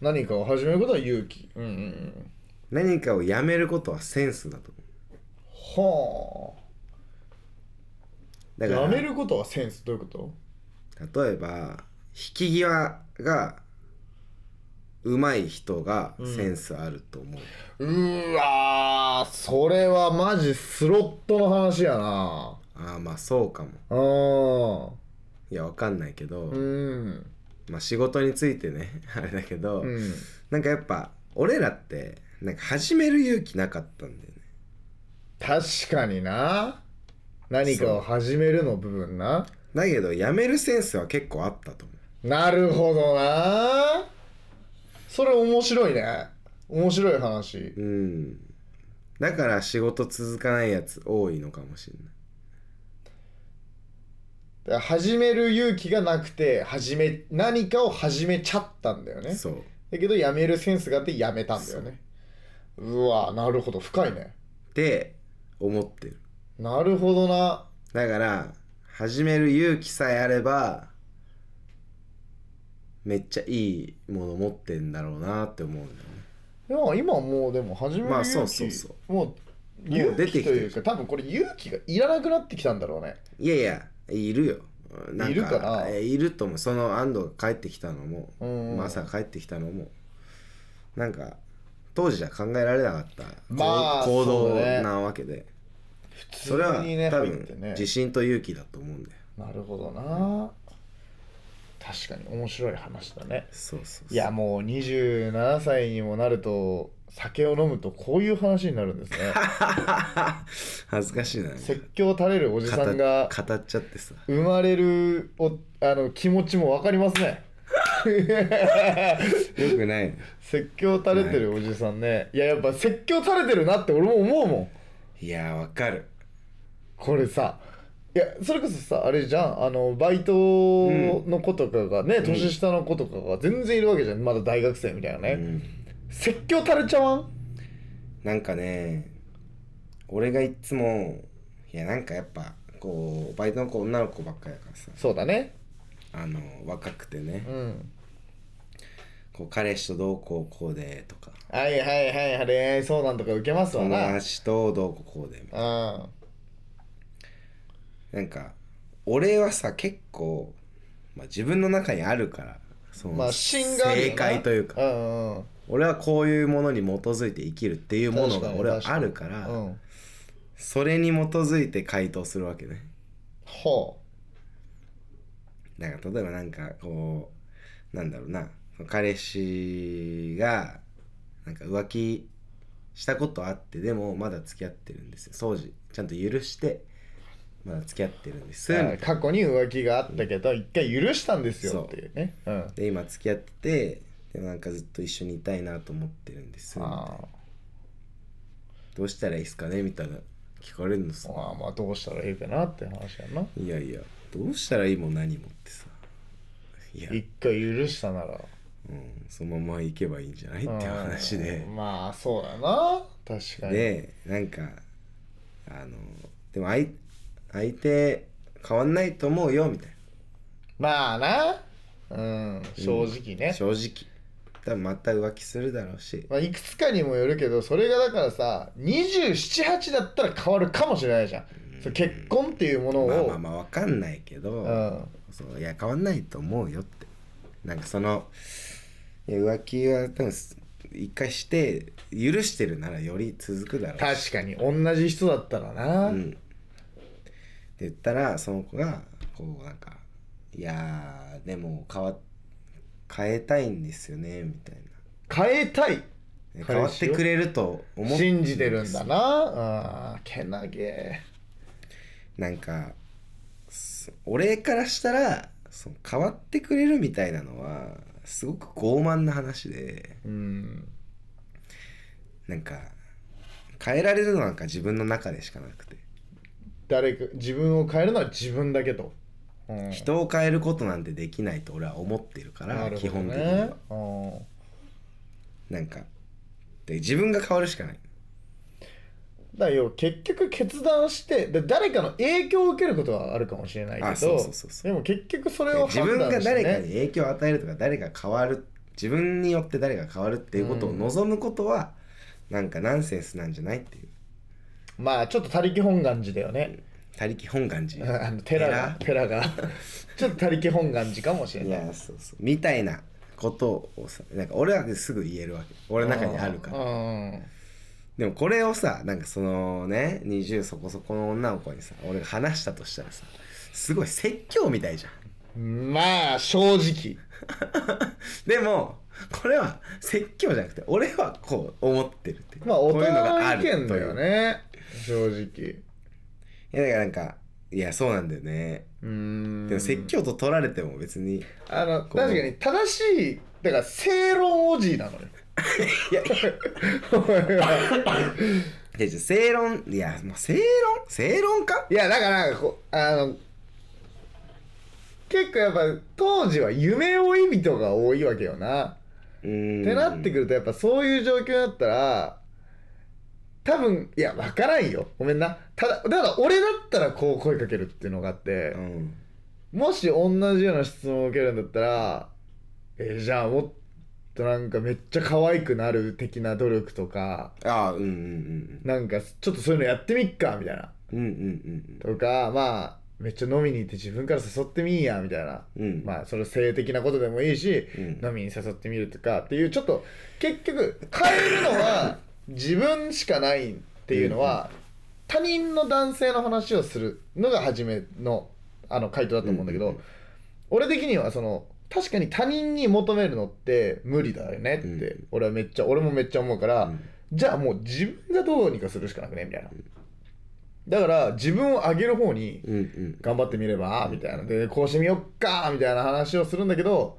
何かを始めることは勇気。うんうんうん。何かをやめることはセンスだと思う。はだからあやめることはセンス。どういうこと？例えば引き際が上手い人がセンスあると思う、うーわーそれはマジスロットの話やな。ああまあそうかも。ういやわかんないけど、んうん。まあ仕事についてね <laughs> あれだけど、うん。なんかやっぱ俺らってなんか始める勇気なかったんだよね。確かにな。何かを始めるの部分なだけどやめるセンスは結構あったと思う。なるほどな。それ面白いね。面白い話。うん。だから仕事続かないやつ多いのかもしれない。だから始める勇気がなくて始め何かを始めちゃったんだよね。そう。だけどやめるセンスがあってやめたんだよね。うわなるほど。深いね。って思ってる。なるほどな。だから始める勇気さえあればめっちゃいいもの持ってんだろうなって思うんだよね。いや今もうでも始めるまあ勇気、そうそう。そもうもう勇出てきてる。気というか多分これ勇気がいらなくなってきたんだろうね。いやいやいるよ。なんいるかな？えいると思うその安藤が帰ってきたのも、うんうん。まさか帰ってきたのもなんか当時じゃ考えられなかったまあ行動なわけでそれは普通にね多入ってね。分自信と勇気だと思うんだよ。なるほどな。確かに面白い話だね。そうそうそう。いやもう27歳にもなると酒を飲むとこういう話になるんですね。<laughs> 恥ずかしいな。説教垂れるおじさんが語語っちゃってさ。生まれるおあの気持ちも分かりますね。<laughs> よくない説教垂れてるおじさんね。いややっぱ説教垂れてるなって俺も思うもんいやわかる。これさいやそれこそさあれじゃん。あのバイトの子とかがね、年下の子とかが全然いるわけじゃん。まだ大学生みたいなね、うん。説教垂れちゃわん？なんかね俺がいつもいやなんかやっぱこうバイトの子女の子ばっかりだからさ。そうだね。あの若くてね、うんこう彼氏とどうこうこうでとか。はいはいはい恋愛相談とか受けますわ友な達とどうこうこうでみたいな。うん。なんか俺はさ結構、まあ、自分の中にあるからそのまあ芯があるよな。正解というか。うんうん俺はこういうものに基づいて生きるっていうものが俺はあるからうん。それに基づいて回答するわけね。ほだから例えばなんかこうなんだろうな彼氏がなんか浮気したことあってでもまだ付き合ってるんですよ。当時ちゃんと許してまだ付き合ってるんです。過去に浮気があったけど一回許したんですよっていうね。う。ん。で今付き合っててでもなんかずっと一緒にいたいなと思ってるんです。どうしたらいいですかねみたいな聞かれるのさ。ーまあまあどうしたらいいかなって話やな。いやいやどうしたらいいも何もってさ。いや、一回許したならうん、そのまま行けばいいんじゃないっていう話で。うん。まあそうだな。確かに。でなんかあのでも相相手変わんないと思うよみたいまあな。うん。正直なね、正直。多分また浮気するだろうし。まあ、いくつかにもよるけどそれがだからさ278だったら変わるかもしれないじゃん、そう結婚っていうものを、まあまあまあ分かんないけど、うん。そういや変わんないと思うよって。なんかそのいや浮気は多分一回して許してるならより続くだろうし。確かに同じ人だったらな、うん。って言ったらその子がこうなんか「いやーでも変わ変えたいんですよね」みたい変えたい？な変わってくれると思って信じてるんだな。あーけなげなんかす俺からしたらその変わってくれるみたいなのはすごく傲慢な話でうん。なんか変えられるのなんか自分の中でしかなくて。誰か自分を変えるのは自分だけと、うん、人を変えることなんてできないと俺は思ってるから、なる基本的には。うん。なんかで自分が変わるしかないだよ結局決断してで誰かの影響を受けることはあるかもしれないけどあそうそうそうそう。でも結局それを自分が誰かに影響を与えるとか誰か変わる自分によって誰が変わるっていうことを望むことは、なんかナンセンスなんじゃないっていう。まあちょっと他力本願寺だよね。他力本願寺。<laughs> あの寺が寺？が。<laughs> ちょっと他力本願寺かもしれいない。やそうそう。みたいなことをさなんか俺はすぐ言えるわけ。俺の中にあるから。うんでもこれをさなんかそのね20そこそこの女の子にさ俺が話したとしたらさすごい説教みたいじゃん。まあ正直。<laughs> でもこれは説教じゃなくて俺はこう思ってるってまあ大人のがのある意見だよね正直。いやだからなんかいやそうなんだよね。うーん。でも説教と取られても別にあの確かに正しいだから正論おじいなのよ <laughs> いやいや。<laughs> 正論。いやもう正論？正論か？いやだからこうあの結構やっぱ当時は夢追い人が多いわけよな。うーん。ってなってくるとやっぱそういう状況だったら多分いや分からんよ。ごめんな。ただだから俺だったらこう声かけるっていうのがあってう、ん。もし同じような質問を受けるんだったらえーじゃあもっとなんかめっちゃ可愛くなる的な努力とかああうんうんなんかちょっとそういうのやってみっかみたいな。うんうんうんとかまあめっちゃ飲みに行って自分から誘ってみいやみたいな、うん。うんまあそれ性的なことでもいいし、うん。飲みに誘ってみるとかっていうちょっと結局変えるのは <laughs> 自分しかないっていうのは、他人の男性の話をするのが初めのあの回答だと思うんだけど、うんうん。俺的にはその確かに他人に求めるのって無理だよねって、うん。俺はめっちゃ俺もめっちゃ思うから、うん。じゃあもう自分がどうにかするしかなくねみたいな。だから自分を上げる方に頑張ってみればみたいな。でこうしてみよっかみたいな話をするんだけど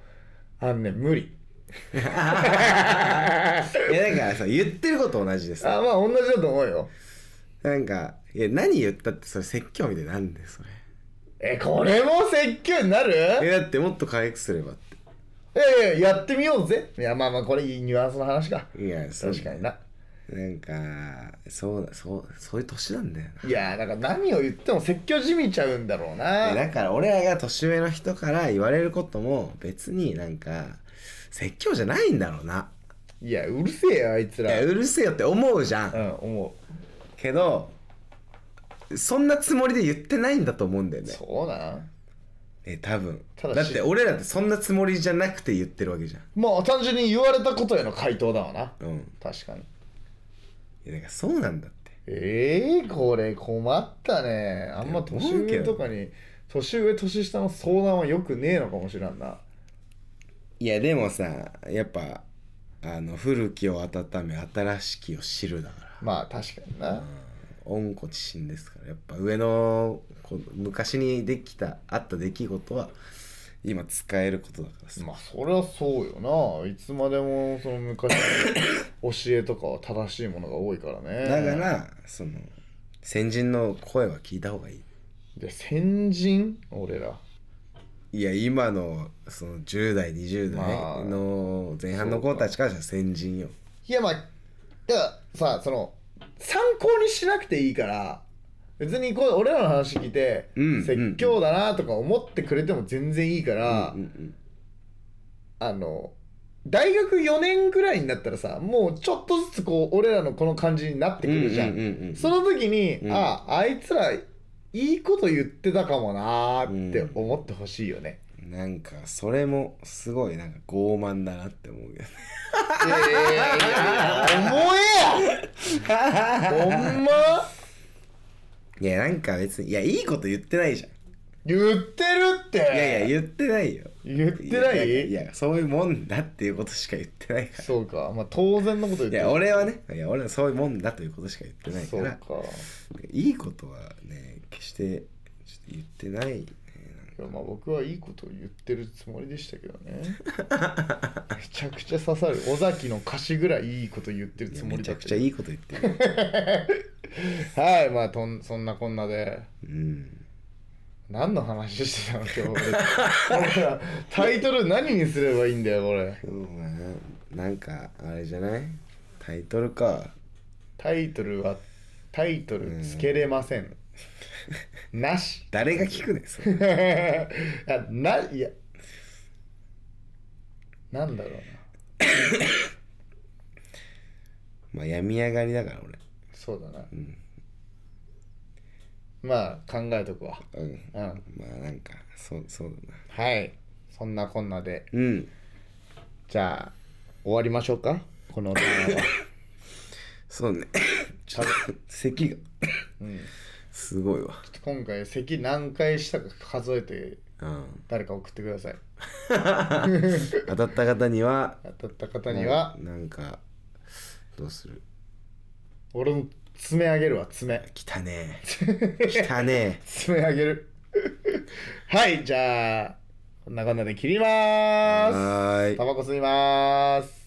あのね無理。<laughs> いやだからさ言ってること同じであさまあ同じだと思うよ。なんかいや何言ったってそれ説教みたいになんだよそれえこれも説教になる？えだってもっと可愛くすればっいやいややってみようぜ。いやまあまあこれいいニュアンスの話か。ていや確かにな。なんかそうだそうそういう年なんだよな。いやだから何を言っても説教じみちゃうんだろうえなだから俺らが年上の人から言われることも別になんか説教じゃないんだろうな。いやうるせえよあいつら。いやうるせえよって思うじゃん。うん思けどそんなつもりで言ってないんだと思うんだようね。そうな。んえ多分。ただし。だって俺らってそんなつもりじゃなくて言ってるわけじゃん。まあ単純に言われたことへの回答だわな。うん。確かに。いやだからそうなんだって。ええこれ困ったね。あんま年上とかに年上年下の相談はよくねえのかもしれんな。いやでもさやっぱあの古きを温め新しきを知るだから。まあ確かにな、温故知新ですからやっぱ上のこう昔にできたあった出来事は今使えることだからさ、まあそりゃそうよな。いつまでもその昔の教えとかは正しいものが多いからね。だからその先人の声は聞いた方がいい。で先人？俺ら。いや今のその10代20まあ代の前半の子たちからしたら先人よ。いやまあだからさその参考にしなくていいから別にこう俺らの話聞いて、うん説教だなとか思ってくれても全然いいから、うんうんあの大学4年ぐらいになったらさもうちょっとずつこう俺らのこの感じになってくるじゃん,、うんうんうんうん。その時に、うん。ああいつらいいこと言ってたかもなーって思ってほしいよね、なんかそれもすごいなんか傲慢だなって思うけど。ねいやいやいやいや重えやほんまいやなんか別にいやいいこと言ってないじゃん言ってるっていやいや言ってないよ言ってないいやいやそういうもんだっていうことしか言ってないからそうかまあ当然のこと言ってるいや俺はねいや俺はそういうもんだということしか言ってないからそうかいいことはね決してちょっと言ってない、ね、いやまあ僕はいいことを言ってるつもりでしたけどね。<laughs> めちゃくちゃ刺さる。尾崎の歌詞ぐらいいいこと言ってるつもめりだったちゃくちゃいいこと言ってる。<laughs> はいまあとんそんなこんなで。うん。何の話してたの今日俺。<laughs> タイトル何にすればいいんだよこれ。うななんかあれじゃない？タイトルか。タイトルはタイトルつけれません、なし。誰が聞くねんそれ。<laughs> ないや。なんだろうな。<coughs> まあ病み上がりだから俺。そうだな、ん。まあ考えとくわ。うん。うん。まあなんかそうそうだな。はい。そんなこんなで。うん。じゃあ終わりましょうか？このターンは。<coughs> そうね。<coughs> ちょっと咳が。うんすごいわ。今回咳何回したか数えてうん。誰か送ってください。<laughs> 当たった方には当たった方にはなんかどうする？俺の爪あげるわ爪来たね。来たね。<laughs> 爪あげる。はいじゃあこんなこんなで切りまーす。はーい。タバコ吸いまーす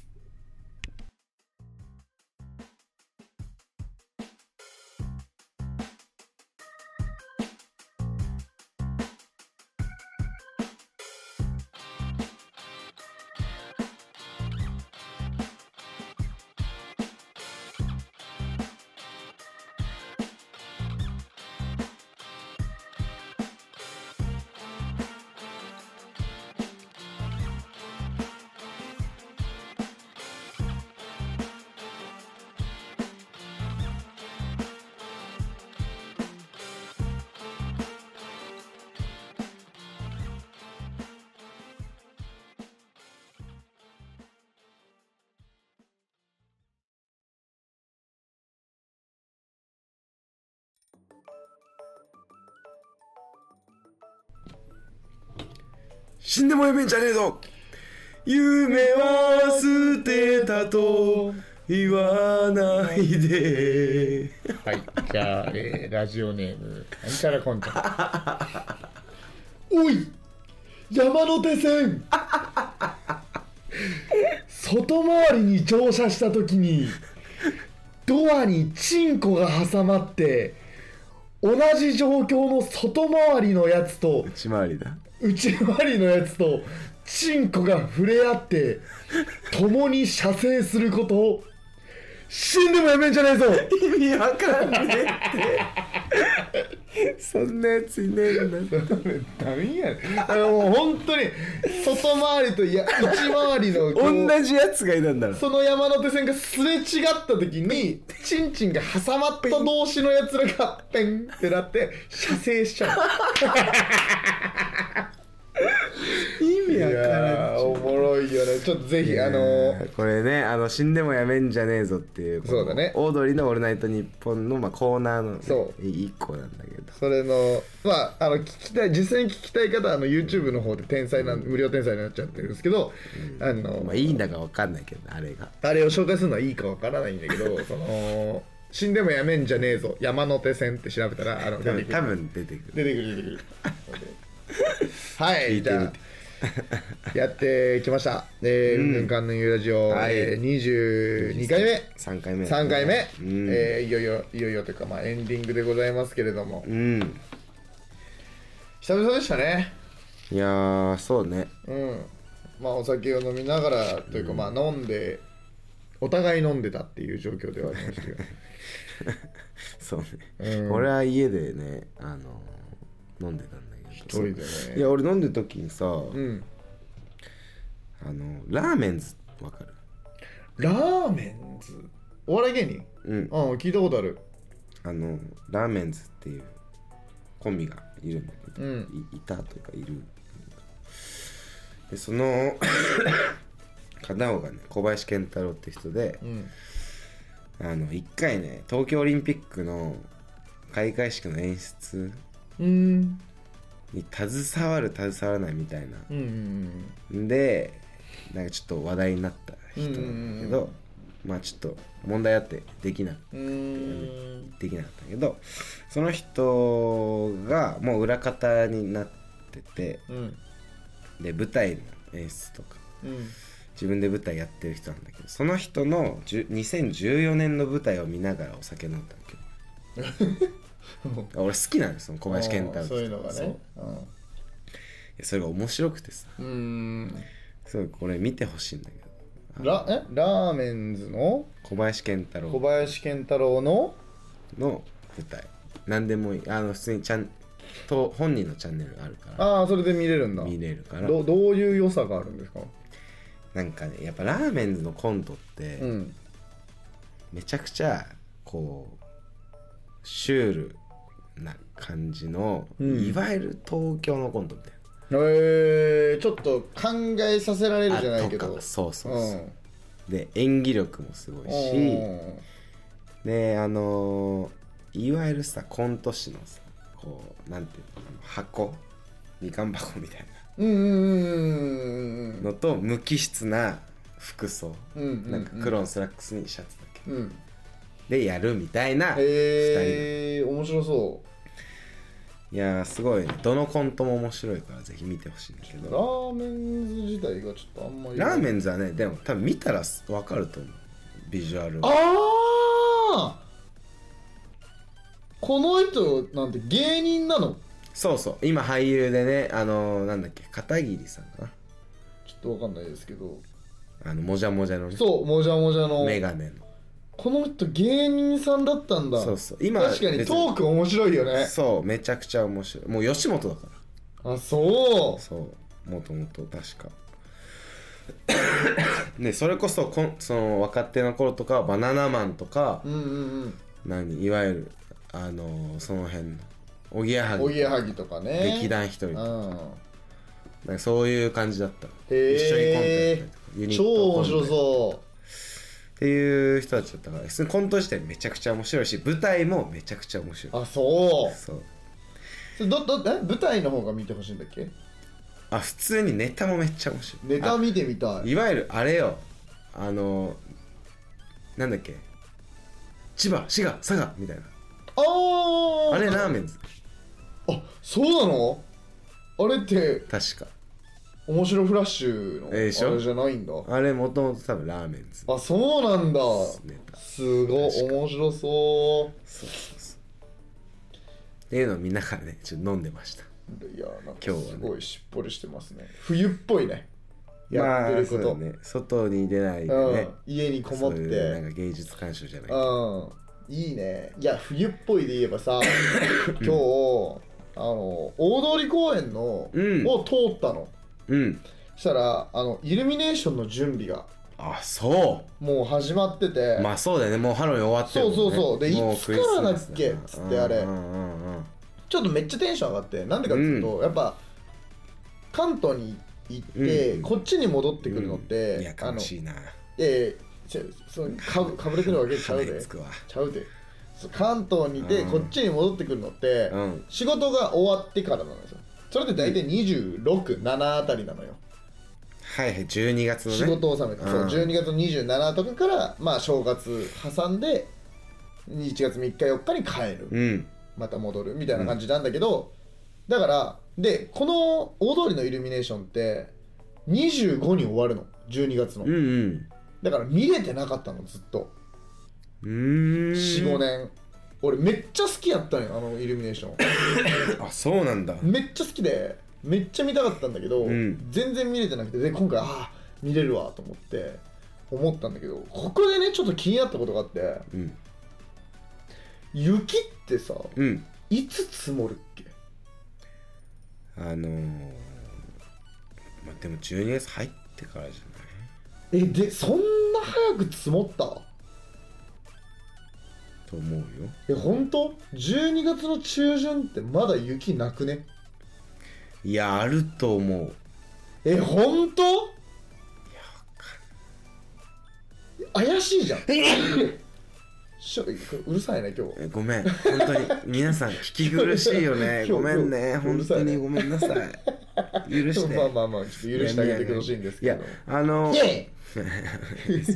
死んでもやめんじゃねえぞ。夢は捨てたと言わないで。はいじゃあ、えーラジオネームなんちゃらこんちゃんおい山手線。外回りに乗車した時にドアにチンコが挟まって同じ状況の外回りのやつと内回りだ内回りのやつとチンコが触れ合って共に射精することを死んでもやめんじゃねえぞ。意味わかんねえって。そんなやついねえんだ何 <laughs> やねんあのもう本当に外回りといや内回りのこう。同じやつがいたんだろその山手線がすれ違った時にチンチンが挟まった同士のやつらがペンってなって射精しちゃう意味わいからん。おもろいよね。ちょっとぜひあのーこれねあの死んでもやめんじゃねえぞっていうそうだね。オードリーの「オールナイトニッポン」のまあコーナーのね、そう。一個なんだけど。それのまああの聞きたい実際に聞きたい方はあの YouTube の方で天才なん無料天才になっちゃってるんですけど、あのまあいいんだかわかんないけどあれが。あれを紹介するのはいいかわからないんだけどその死んでもやめんじゃねえぞ山手線って調べたらあの多分出てくる。出てくる出てくる <laughs> <laughs> はいじゃあやってきました「えー、うん。ぬんかんぬんゆうラジオ」はい。えー、22回目。3回目。3回目、うん、えーいよいよいよいよというか、まあ、エンディングでございますけれども。うん。久々でしたね。いやーそうね。うん。まあお酒を飲みながらというか、まあ飲んでお互い飲んでたっていう状況ではありましたけど。<laughs> そうね、うん。俺は家でねあの飲んでたんだけど一人でね。いや俺飲んでる時にさ、うん。あのラーメンズわかる？ラーメンズ？お笑い芸人？うん。うん聞いたことある。あのラーメンズっていうコンビがいるんだけど、うん。いいたというかいる。でその <coughs> 片方がね小林健太郎って人でうん。あの一回ね東京オリンピックの開会式の演出うんに携わる携わらないみたいな。うんうんでなんかちょっと話題になった人なんだけど、うんまあちょっと問題あってできなうんうん。できなかったけどその人がもう裏方になっててうん。で舞台の演出とかうん。自分で舞台やってる人なんだけどその人のじゅ2014年の舞台を見ながらお酒飲んだわけよ <laughs> 俺好きなんですよ小林健太郎そういうのがそうねいやそれが面白くてさ。うん。うんすごいこれ見てほしいんだけど。ラえ？ラーメンズの？小林健太小郎林健太郎の？の舞台。何でもいい。あの普通にちゃんと本人のチャンネルがあるから。ああそれで見れるんだ。見れるから。どどういう良さがあるんですか？なんかねやっぱラーメンズのコントって、うん。めちゃくちゃこうシュールな感じの、うん。いわゆる東京のコントみたいえー、ちょっと考えさせられるじゃないけど。あとかそうそうそう。で演技力もすごいしであのーいわゆるさコント師のさこうなんていうの箱？みかん箱みたいうんうんうんうんなのと無機質な服装、うんうんうんなんか黒のスラックスにシャツだけ、うんでやるみたいな2人へえー、面白そいやーすごい。ねどのコントも面白いからぜひ見てほしいんだけうラどーメンズ自体がちょっとあんまり。ラーメンズはねでも多分見たら分かると思う。ビジュアルああこの人なんて芸人なの？そうそう。今俳優でねあのー、なんだっけ片桐さんかな。ちょっとわかんないですけど。あのもじゃもじゃのね。そうもじゃもじゃの。メガネのこの人芸人さんだったんだ。そうそう。今確かに別トーク面白いよね。そうめちゃくちゃ面白い。もう吉本だかあそらそう。もともと確か。<coughs> でそれこそこんその若手の頃とかはバナナマンとかううんうんうん。何いわゆるあのーその辺のおぎやはぎ。おぎやはぎとかね。劇団一人とか。うん。なんかそういう感じだった。一緒にコントやったりとか。ユニット超面白そっていう人たちだったから普通にコント自体めちゃくちゃ面白いし舞台もめちゃくちゃ面白い。うあそう。そう。それどどえ？舞台の方が見てほしいんだっけ？あ普通にネタもめっちゃ面白い。ネタ見てみたい。いわゆるあれよ。あのなんだっけ？千葉滋賀佐賀みたいな。あー。あれラーメンズ。あそうなの？あれって確か面白フラッシュのあれじゃないんだ。あれもともと多分ラーメンズ。あそうなんだ。すごい面白そう。そうそうそうっていうのをみんなからねちょっと飲んでました。いやなんかすごいしっぽりしてますね。冬っぽいね。やってること、ね。外に出ないでうん。ね家にこもっそういうてなんか芸術鑑賞じゃないうん。いいね。いや冬っぽいで言えばさ <laughs> 今日あの大通公園の、うん。を通ったのうん。そしたらあのイルミネーションの準備があそもう始まってて、うまあそうだよね。もうハロウィン終わってるもんね。そうそうそう。でもいつからだっけクリスマスだなつってあれ。うんうんうん。うんちょっとめっちゃテンション上がって。なんでかっていうと、やっぱ関東に行って、うん。こっちに戻ってくるのって、うん。いやあの悲しいな。ええちょそのかぶかぶれてるわけ？<laughs> ちゃうで。つくわ。ちゃうで。そう関東にいて、うん。こっちに戻ってくるのって、うん。仕事が終わってからなんですよそれって大体267あたりなのよ、はいはい12月のね。仕事を納め。て、そううん。12月の27とかからまあ正月挟んで1月3日4日に帰る、うん。また戻るみたいな感じなんだけど、だからでこの大通りのイルミネーションって25に終わるの。12月の、うんうん。だから見れてなかったのずっと。うーん。45年俺めっちゃ好きやったのよあのイルミネーション。<laughs> あそうなんだ。めっちゃ好きでめっちゃ見たかったんだけど、うん。全然見れてなくてで今回ああ見れるわと思って思ったんだけどここでねちょっと気になったことがあってうん。雪ってさうん。いつ積もるっけ？あのー、まあでも12月入ってからじえでそんな早く積もった？ゃないと思うよ。え本当 ?12 月の中旬ってまだ雪なくね？いやあると思う。え本当？怪しいじゃん。しょうるさいね今日。えごめん。本当に皆さん聞き苦しいよね。<laughs> ごめんね。本当にごめんなさい。許して。<laughs> まあまあまあちょっと許してあげてほしいんですけど。いやあのイエ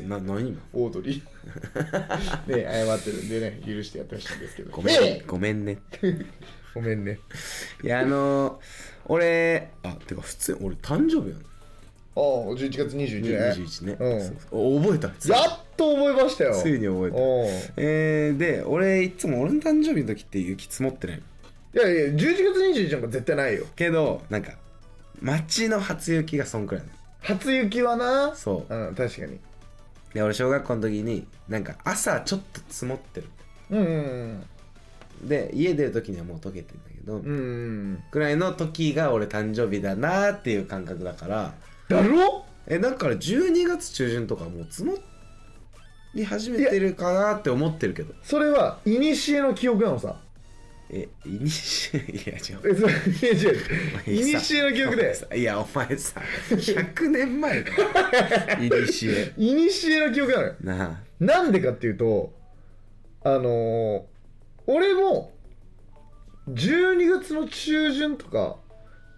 な <laughs> 何今？オードリー。<laughs> ね謝ってるんでね許してやってほしいんですけど。ごめんイエイごめんね。<laughs> ごめんね。いやあの俺あてか普通に俺誕生日やああ11月21ね。の21ね、うん。覚えた？やっと覚えましたよ。ついに覚えた。えー、で俺いつも俺の誕生日の時って雪積もってない。のいやいや11月21日なんか絶対ないよ。けどなんか街の初雪がそんくらいなの初雪はな。そう。うん確かに。で俺小学校の時になんか朝ちょっと積もってる。うんうんで家出る時にはもう溶けてんだけど、うんうんぐらいの時が俺誕生日だなーっていう感覚だから。だろ？えだから12月中旬とかもう積もり始めてるかなって思ってるけど。それは古の記憶なのさ？えいにしいや違う。えそれいや違ういにしえの記憶で。いやお前さ100 <laughs> 年前だよいにしえいにしえの記憶なのよ。なあ。なんでかっていうとあのー俺も12月の中旬とか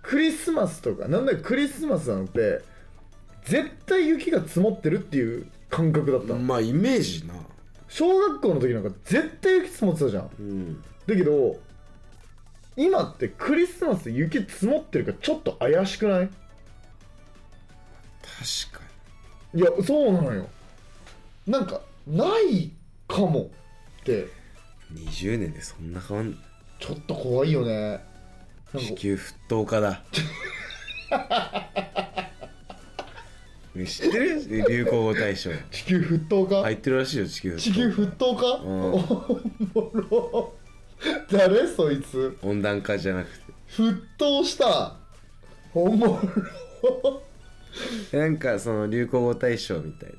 クリスマスとかなんだかクリスマスなんて絶対雪が積もってるっていう感覚だったの、まあイメージな。小学校の時なんか絶対雪積もってたじゃん。うん。だけど今ってクリスマスで雪積もってるからちょっと怪しくない？確かいやそうなのよ。なんかないかもって。に20年でそんな変わんちょっと怖いよね。なんか地球沸騰化だ。ね知ってる？流行語大賞。地球沸騰化、入ってるらしいよ地球沸騰地球沸騰化、うん。おもろ <laughs> 誰そいつ？温暖化じゃなくて。沸騰した。おもろ。<laughs> なんかその流行語大賞みたい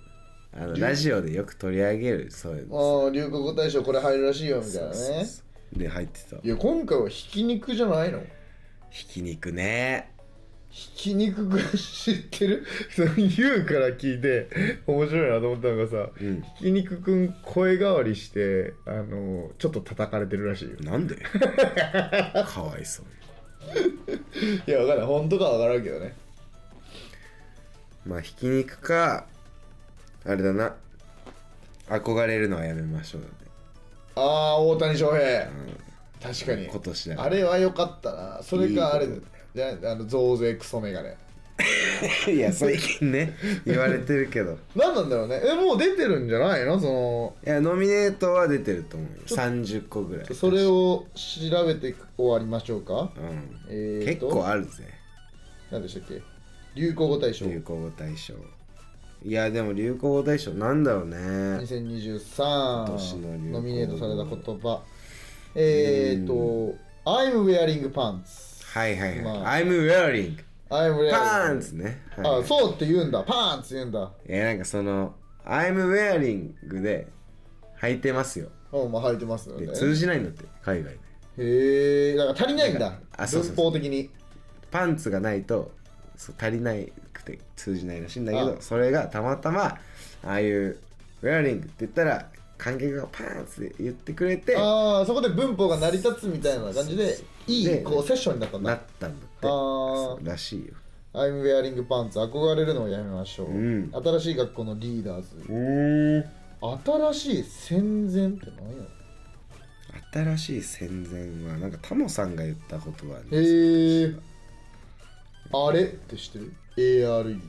な。あの流ラジオでよく取り上げるそういうの。ああ流行語大賞これ入るらしいよみたいなね。で入ってた。いや今回はひき肉じゃないの？ひき肉ねひき肉くん知ってる？<laughs> 言うから聞いて。面白いなと思ったのがさ、うん。ひき肉くん声変わりしてあのちょっと叩かれてるらしいよ。なんで？<laughs> かわいそうに。<laughs> いやわかんない。本当かわからんけどね。まあひき肉かあれだな。憧れるのはやめましょうだね。ああ大谷翔平。確かに。今年だあれは良かったな。それかあれいいことじゃあの増税クソメガネ。<laughs> いや最近ね言われてるけど。<laughs> 何なんだろうね。えもう出てるんじゃないの？そのいやノミネートは出てると思うよ。30個ぐらい。それを調べて終わりましょうか。うん、えー、結と構あるぜ。何でしたっけ？流行語大賞。流行語大賞。いやでも流行語大賞なんだろうね。2023年の流行語ノミネートされた言葉。えーと「I'm wearing pants はいはいはい、まあ。I'm wearing パンツね、はい。あそうって言うんだ。パンツ言うんだ。いやなんかその I'm wearing で履いてますよ。うんまあ履いてますよでね通じないんだって海外で。へえだから足りないんだ。あそう文法的に。パンツがないと足りなくて通じないらしいんだけどあ。それがたまたまああいう「ウェアリング」って言ったら観客がパンツで言ってくれてああそこで文法が成り立つみたいな感じでいいでこうセッションになったんだなったんだって。あー。そうらしいよ。I'm wearing pants 憧れるのをやめましょう、うん。新しい学校のリーダーズ。うん。新しい戦前って何や？新しい戦前はなんかタモさんが言った言葉へにえあれって知ってる ?ARE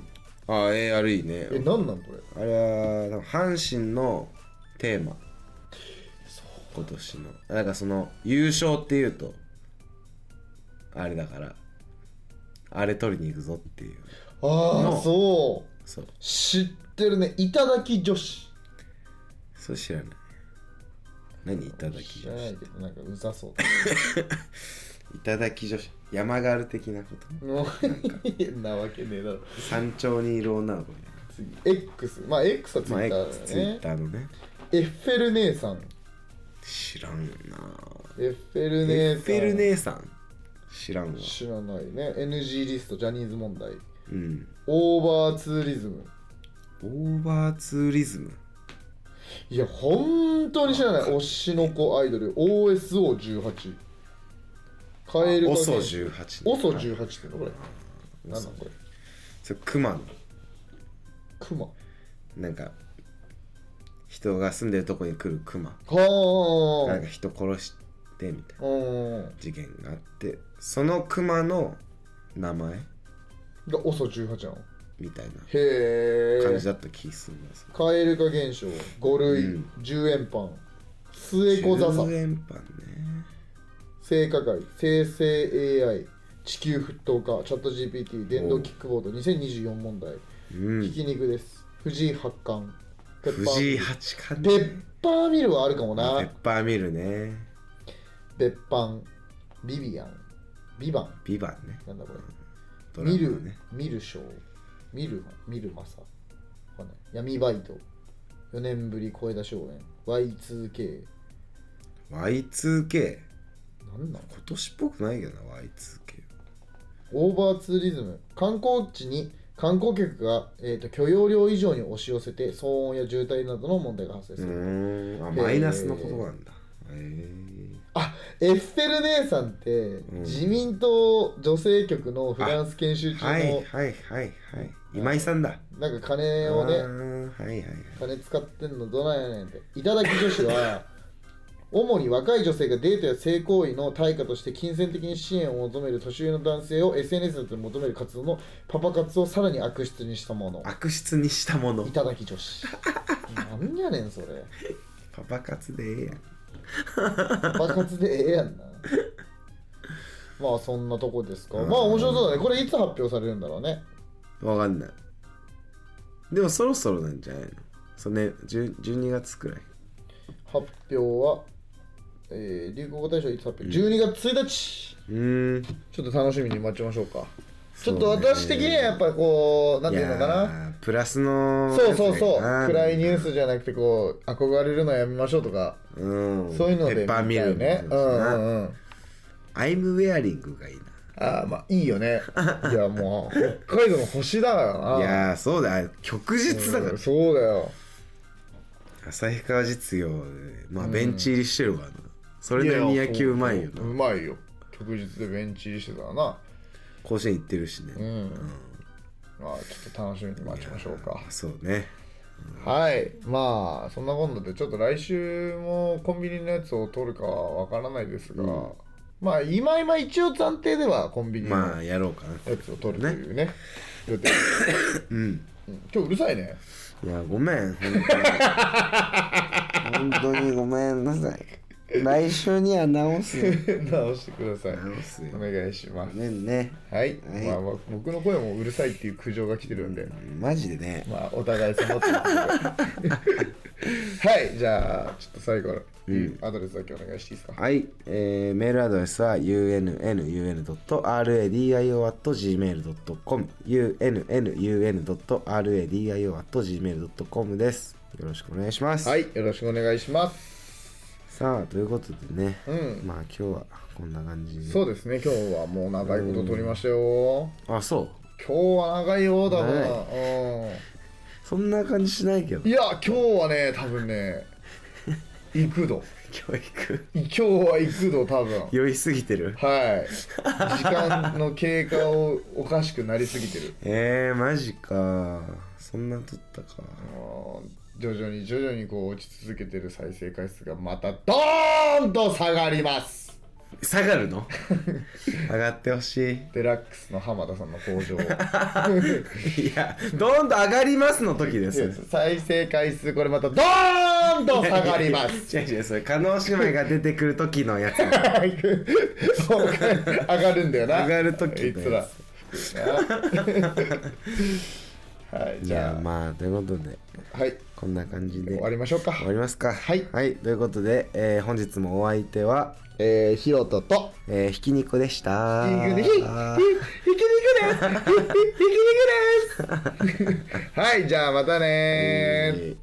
あ ARE ね。えなんなんこれ？あれはなんか阪神のテーマ。今年の。だからその優勝っていうとあれだから。あれ取りに行くぞっていう。ああの。そう。そう。知ってるね。頂き女子。それ知らない。何いただき知ら女子ないけどなんかうざそう。いただき女子。山ガール的なこと？も <laughs> うなわけねえだろ。山頂にいる女の子みたい次。X まあ X はツイなまあッター X だツイッターのね。エッフェル姉さん。知らんな。エッフェルエ姉さん。ッフェル姉さん？知らんわ。知らないね。NG リストジャニーズ問題。うん。オーバーツーリズム。オーバーツーリズム？いや本当に知らない。推しの子アイドル。OSO18 カエルがね OSO18 OSO18 ってのこれ。何なんこれ。それクマの。クマなんか人が住んでるとこに来るクマはなんか人殺してみたいなあうん。事件があってそのクマの名前？が OSO18 なのみたいな感じだった気するんですカエル化現象5類、うん。10円パン。末小笹10円パンね。性加害。生成 AI 地球沸騰化。チャット GPT 電動キックボード。2024問題。うん。ひき肉です。藤井八冠。ペッパー藤井八冠ペッパーミルはあるかもペなッパーミルね。別班。ビビアンビバン。ビバンね。なんだこれ。ドラマミルねミルショー。ミルミルマサ。わかんない。闇バイト。4年ぶり声出し応援。Y2K Y2K なんなん？今年っぽくないけどな Y2K オーバーツーリズム。観光地に観光客が、えー、と許容量以上に押し寄せて騒音や渋滞などの問題が発生うする、あマイナスのことなんだあエッフェル姉さんって、ん。自民党女性局のフランス研修中の、はいはいはいはい。今井さんだ。なんか金をねはいはいはい。金使ってんのどないやねんって。いただき女子は <laughs> 主に若い女性がデートや性行為の対価として金銭的に支援を求める年上の男性を SNS で求める活動のパパ活をさらに悪質にしたもの。悪質にしたもの。いただき女子。<laughs> なんやねんそれ。パパ活でええやんパパ活でええやんな。まあそんなとこですか。まあ面白そうだね。これいつ発表されるんだろうね。わかんない。でもそろそろなんじゃないの？そうね10 12月くらい。発表は、えー流行語大賞いつ発表、12月1日うーん。ちょっと楽しみに待ちましょうかちょっと私的にはやっぱこうなんていうのかやなープラスのそうそうそう。暗いニュースじゃなくてこう憧れるのやめましょうとか、うん。そういうのでペッパーミルねうんうんうんアイムウェアリングがいいああまあいいよね。<laughs> いやもう北海道の星だからな。ないやーそうだ旭日だから。うんそうだよ。旭川実業でまあベンチ入りしてるからな。それなりに野球うまいよやうなまいよ。旭日でベンチ入りしてたからな甲子園行ってるしね。うん。まあちょっと楽しみに待ちましょうか。そうね。はい。まあそんなこんなでちょっと来週もコンビニのやつを取るかはわからないですが、まあ今今一応暫定ではコンビニのまあやろうかな。やつを取るというね予定うん <laughs> うん。今日うるさいね。いやごめん。本当に。<laughs> 本当にごめんなさい来週には直すよ。<laughs> 直してください。直すよ。お願いします。ごめんね。はい、はい。まあまあ僕の声もうるさいっていう苦情が来てるんで、マジでね。まあお互い様っとで <laughs> はいじゃあちょっと最後うん。アドレスだけお願いしていいですか？はい、えーメールアドレスは unnun.radio.gmail.com unnun.radio.gmail.com です。よろしくお願いします。はいよろしくお願いしますさあということでね、うん。まあ今日はこんな感じでそうですね今日はもう長いこと撮りましたよ。あそう。今日は長いよ多分、長うそんな感じしないけど。ん、いや今日はね多分ね幾度。教育今日は幾度多分。酔いすぎてる。はい。時間の経過をおかしくなりすぎてる。<laughs> えー、マジか。そんな撮ったか徐々に徐々にこう落ち続けてる再生回数がまたドーンと下がります。下がるの？<laughs> 上がってほしい。デラックスの浜田さんの登場 <laughs> いやどんどん上がりますの時です。再生回数これまたドーンと下がります。<laughs> 違う違うそれ加納姉妹が出てくる時のやつ。上がるんだよな。上がる時のいつらやはいいじゃやまあということで。あはいこんな感じで終わりましょうか。終わりますか。はい。はい。ということで、えー本日もお相手は、えー、ヒロトとえー、ひき肉でした。ひき肉でひひひき肉です。ひき肉です。<laughs> はいじゃあまたね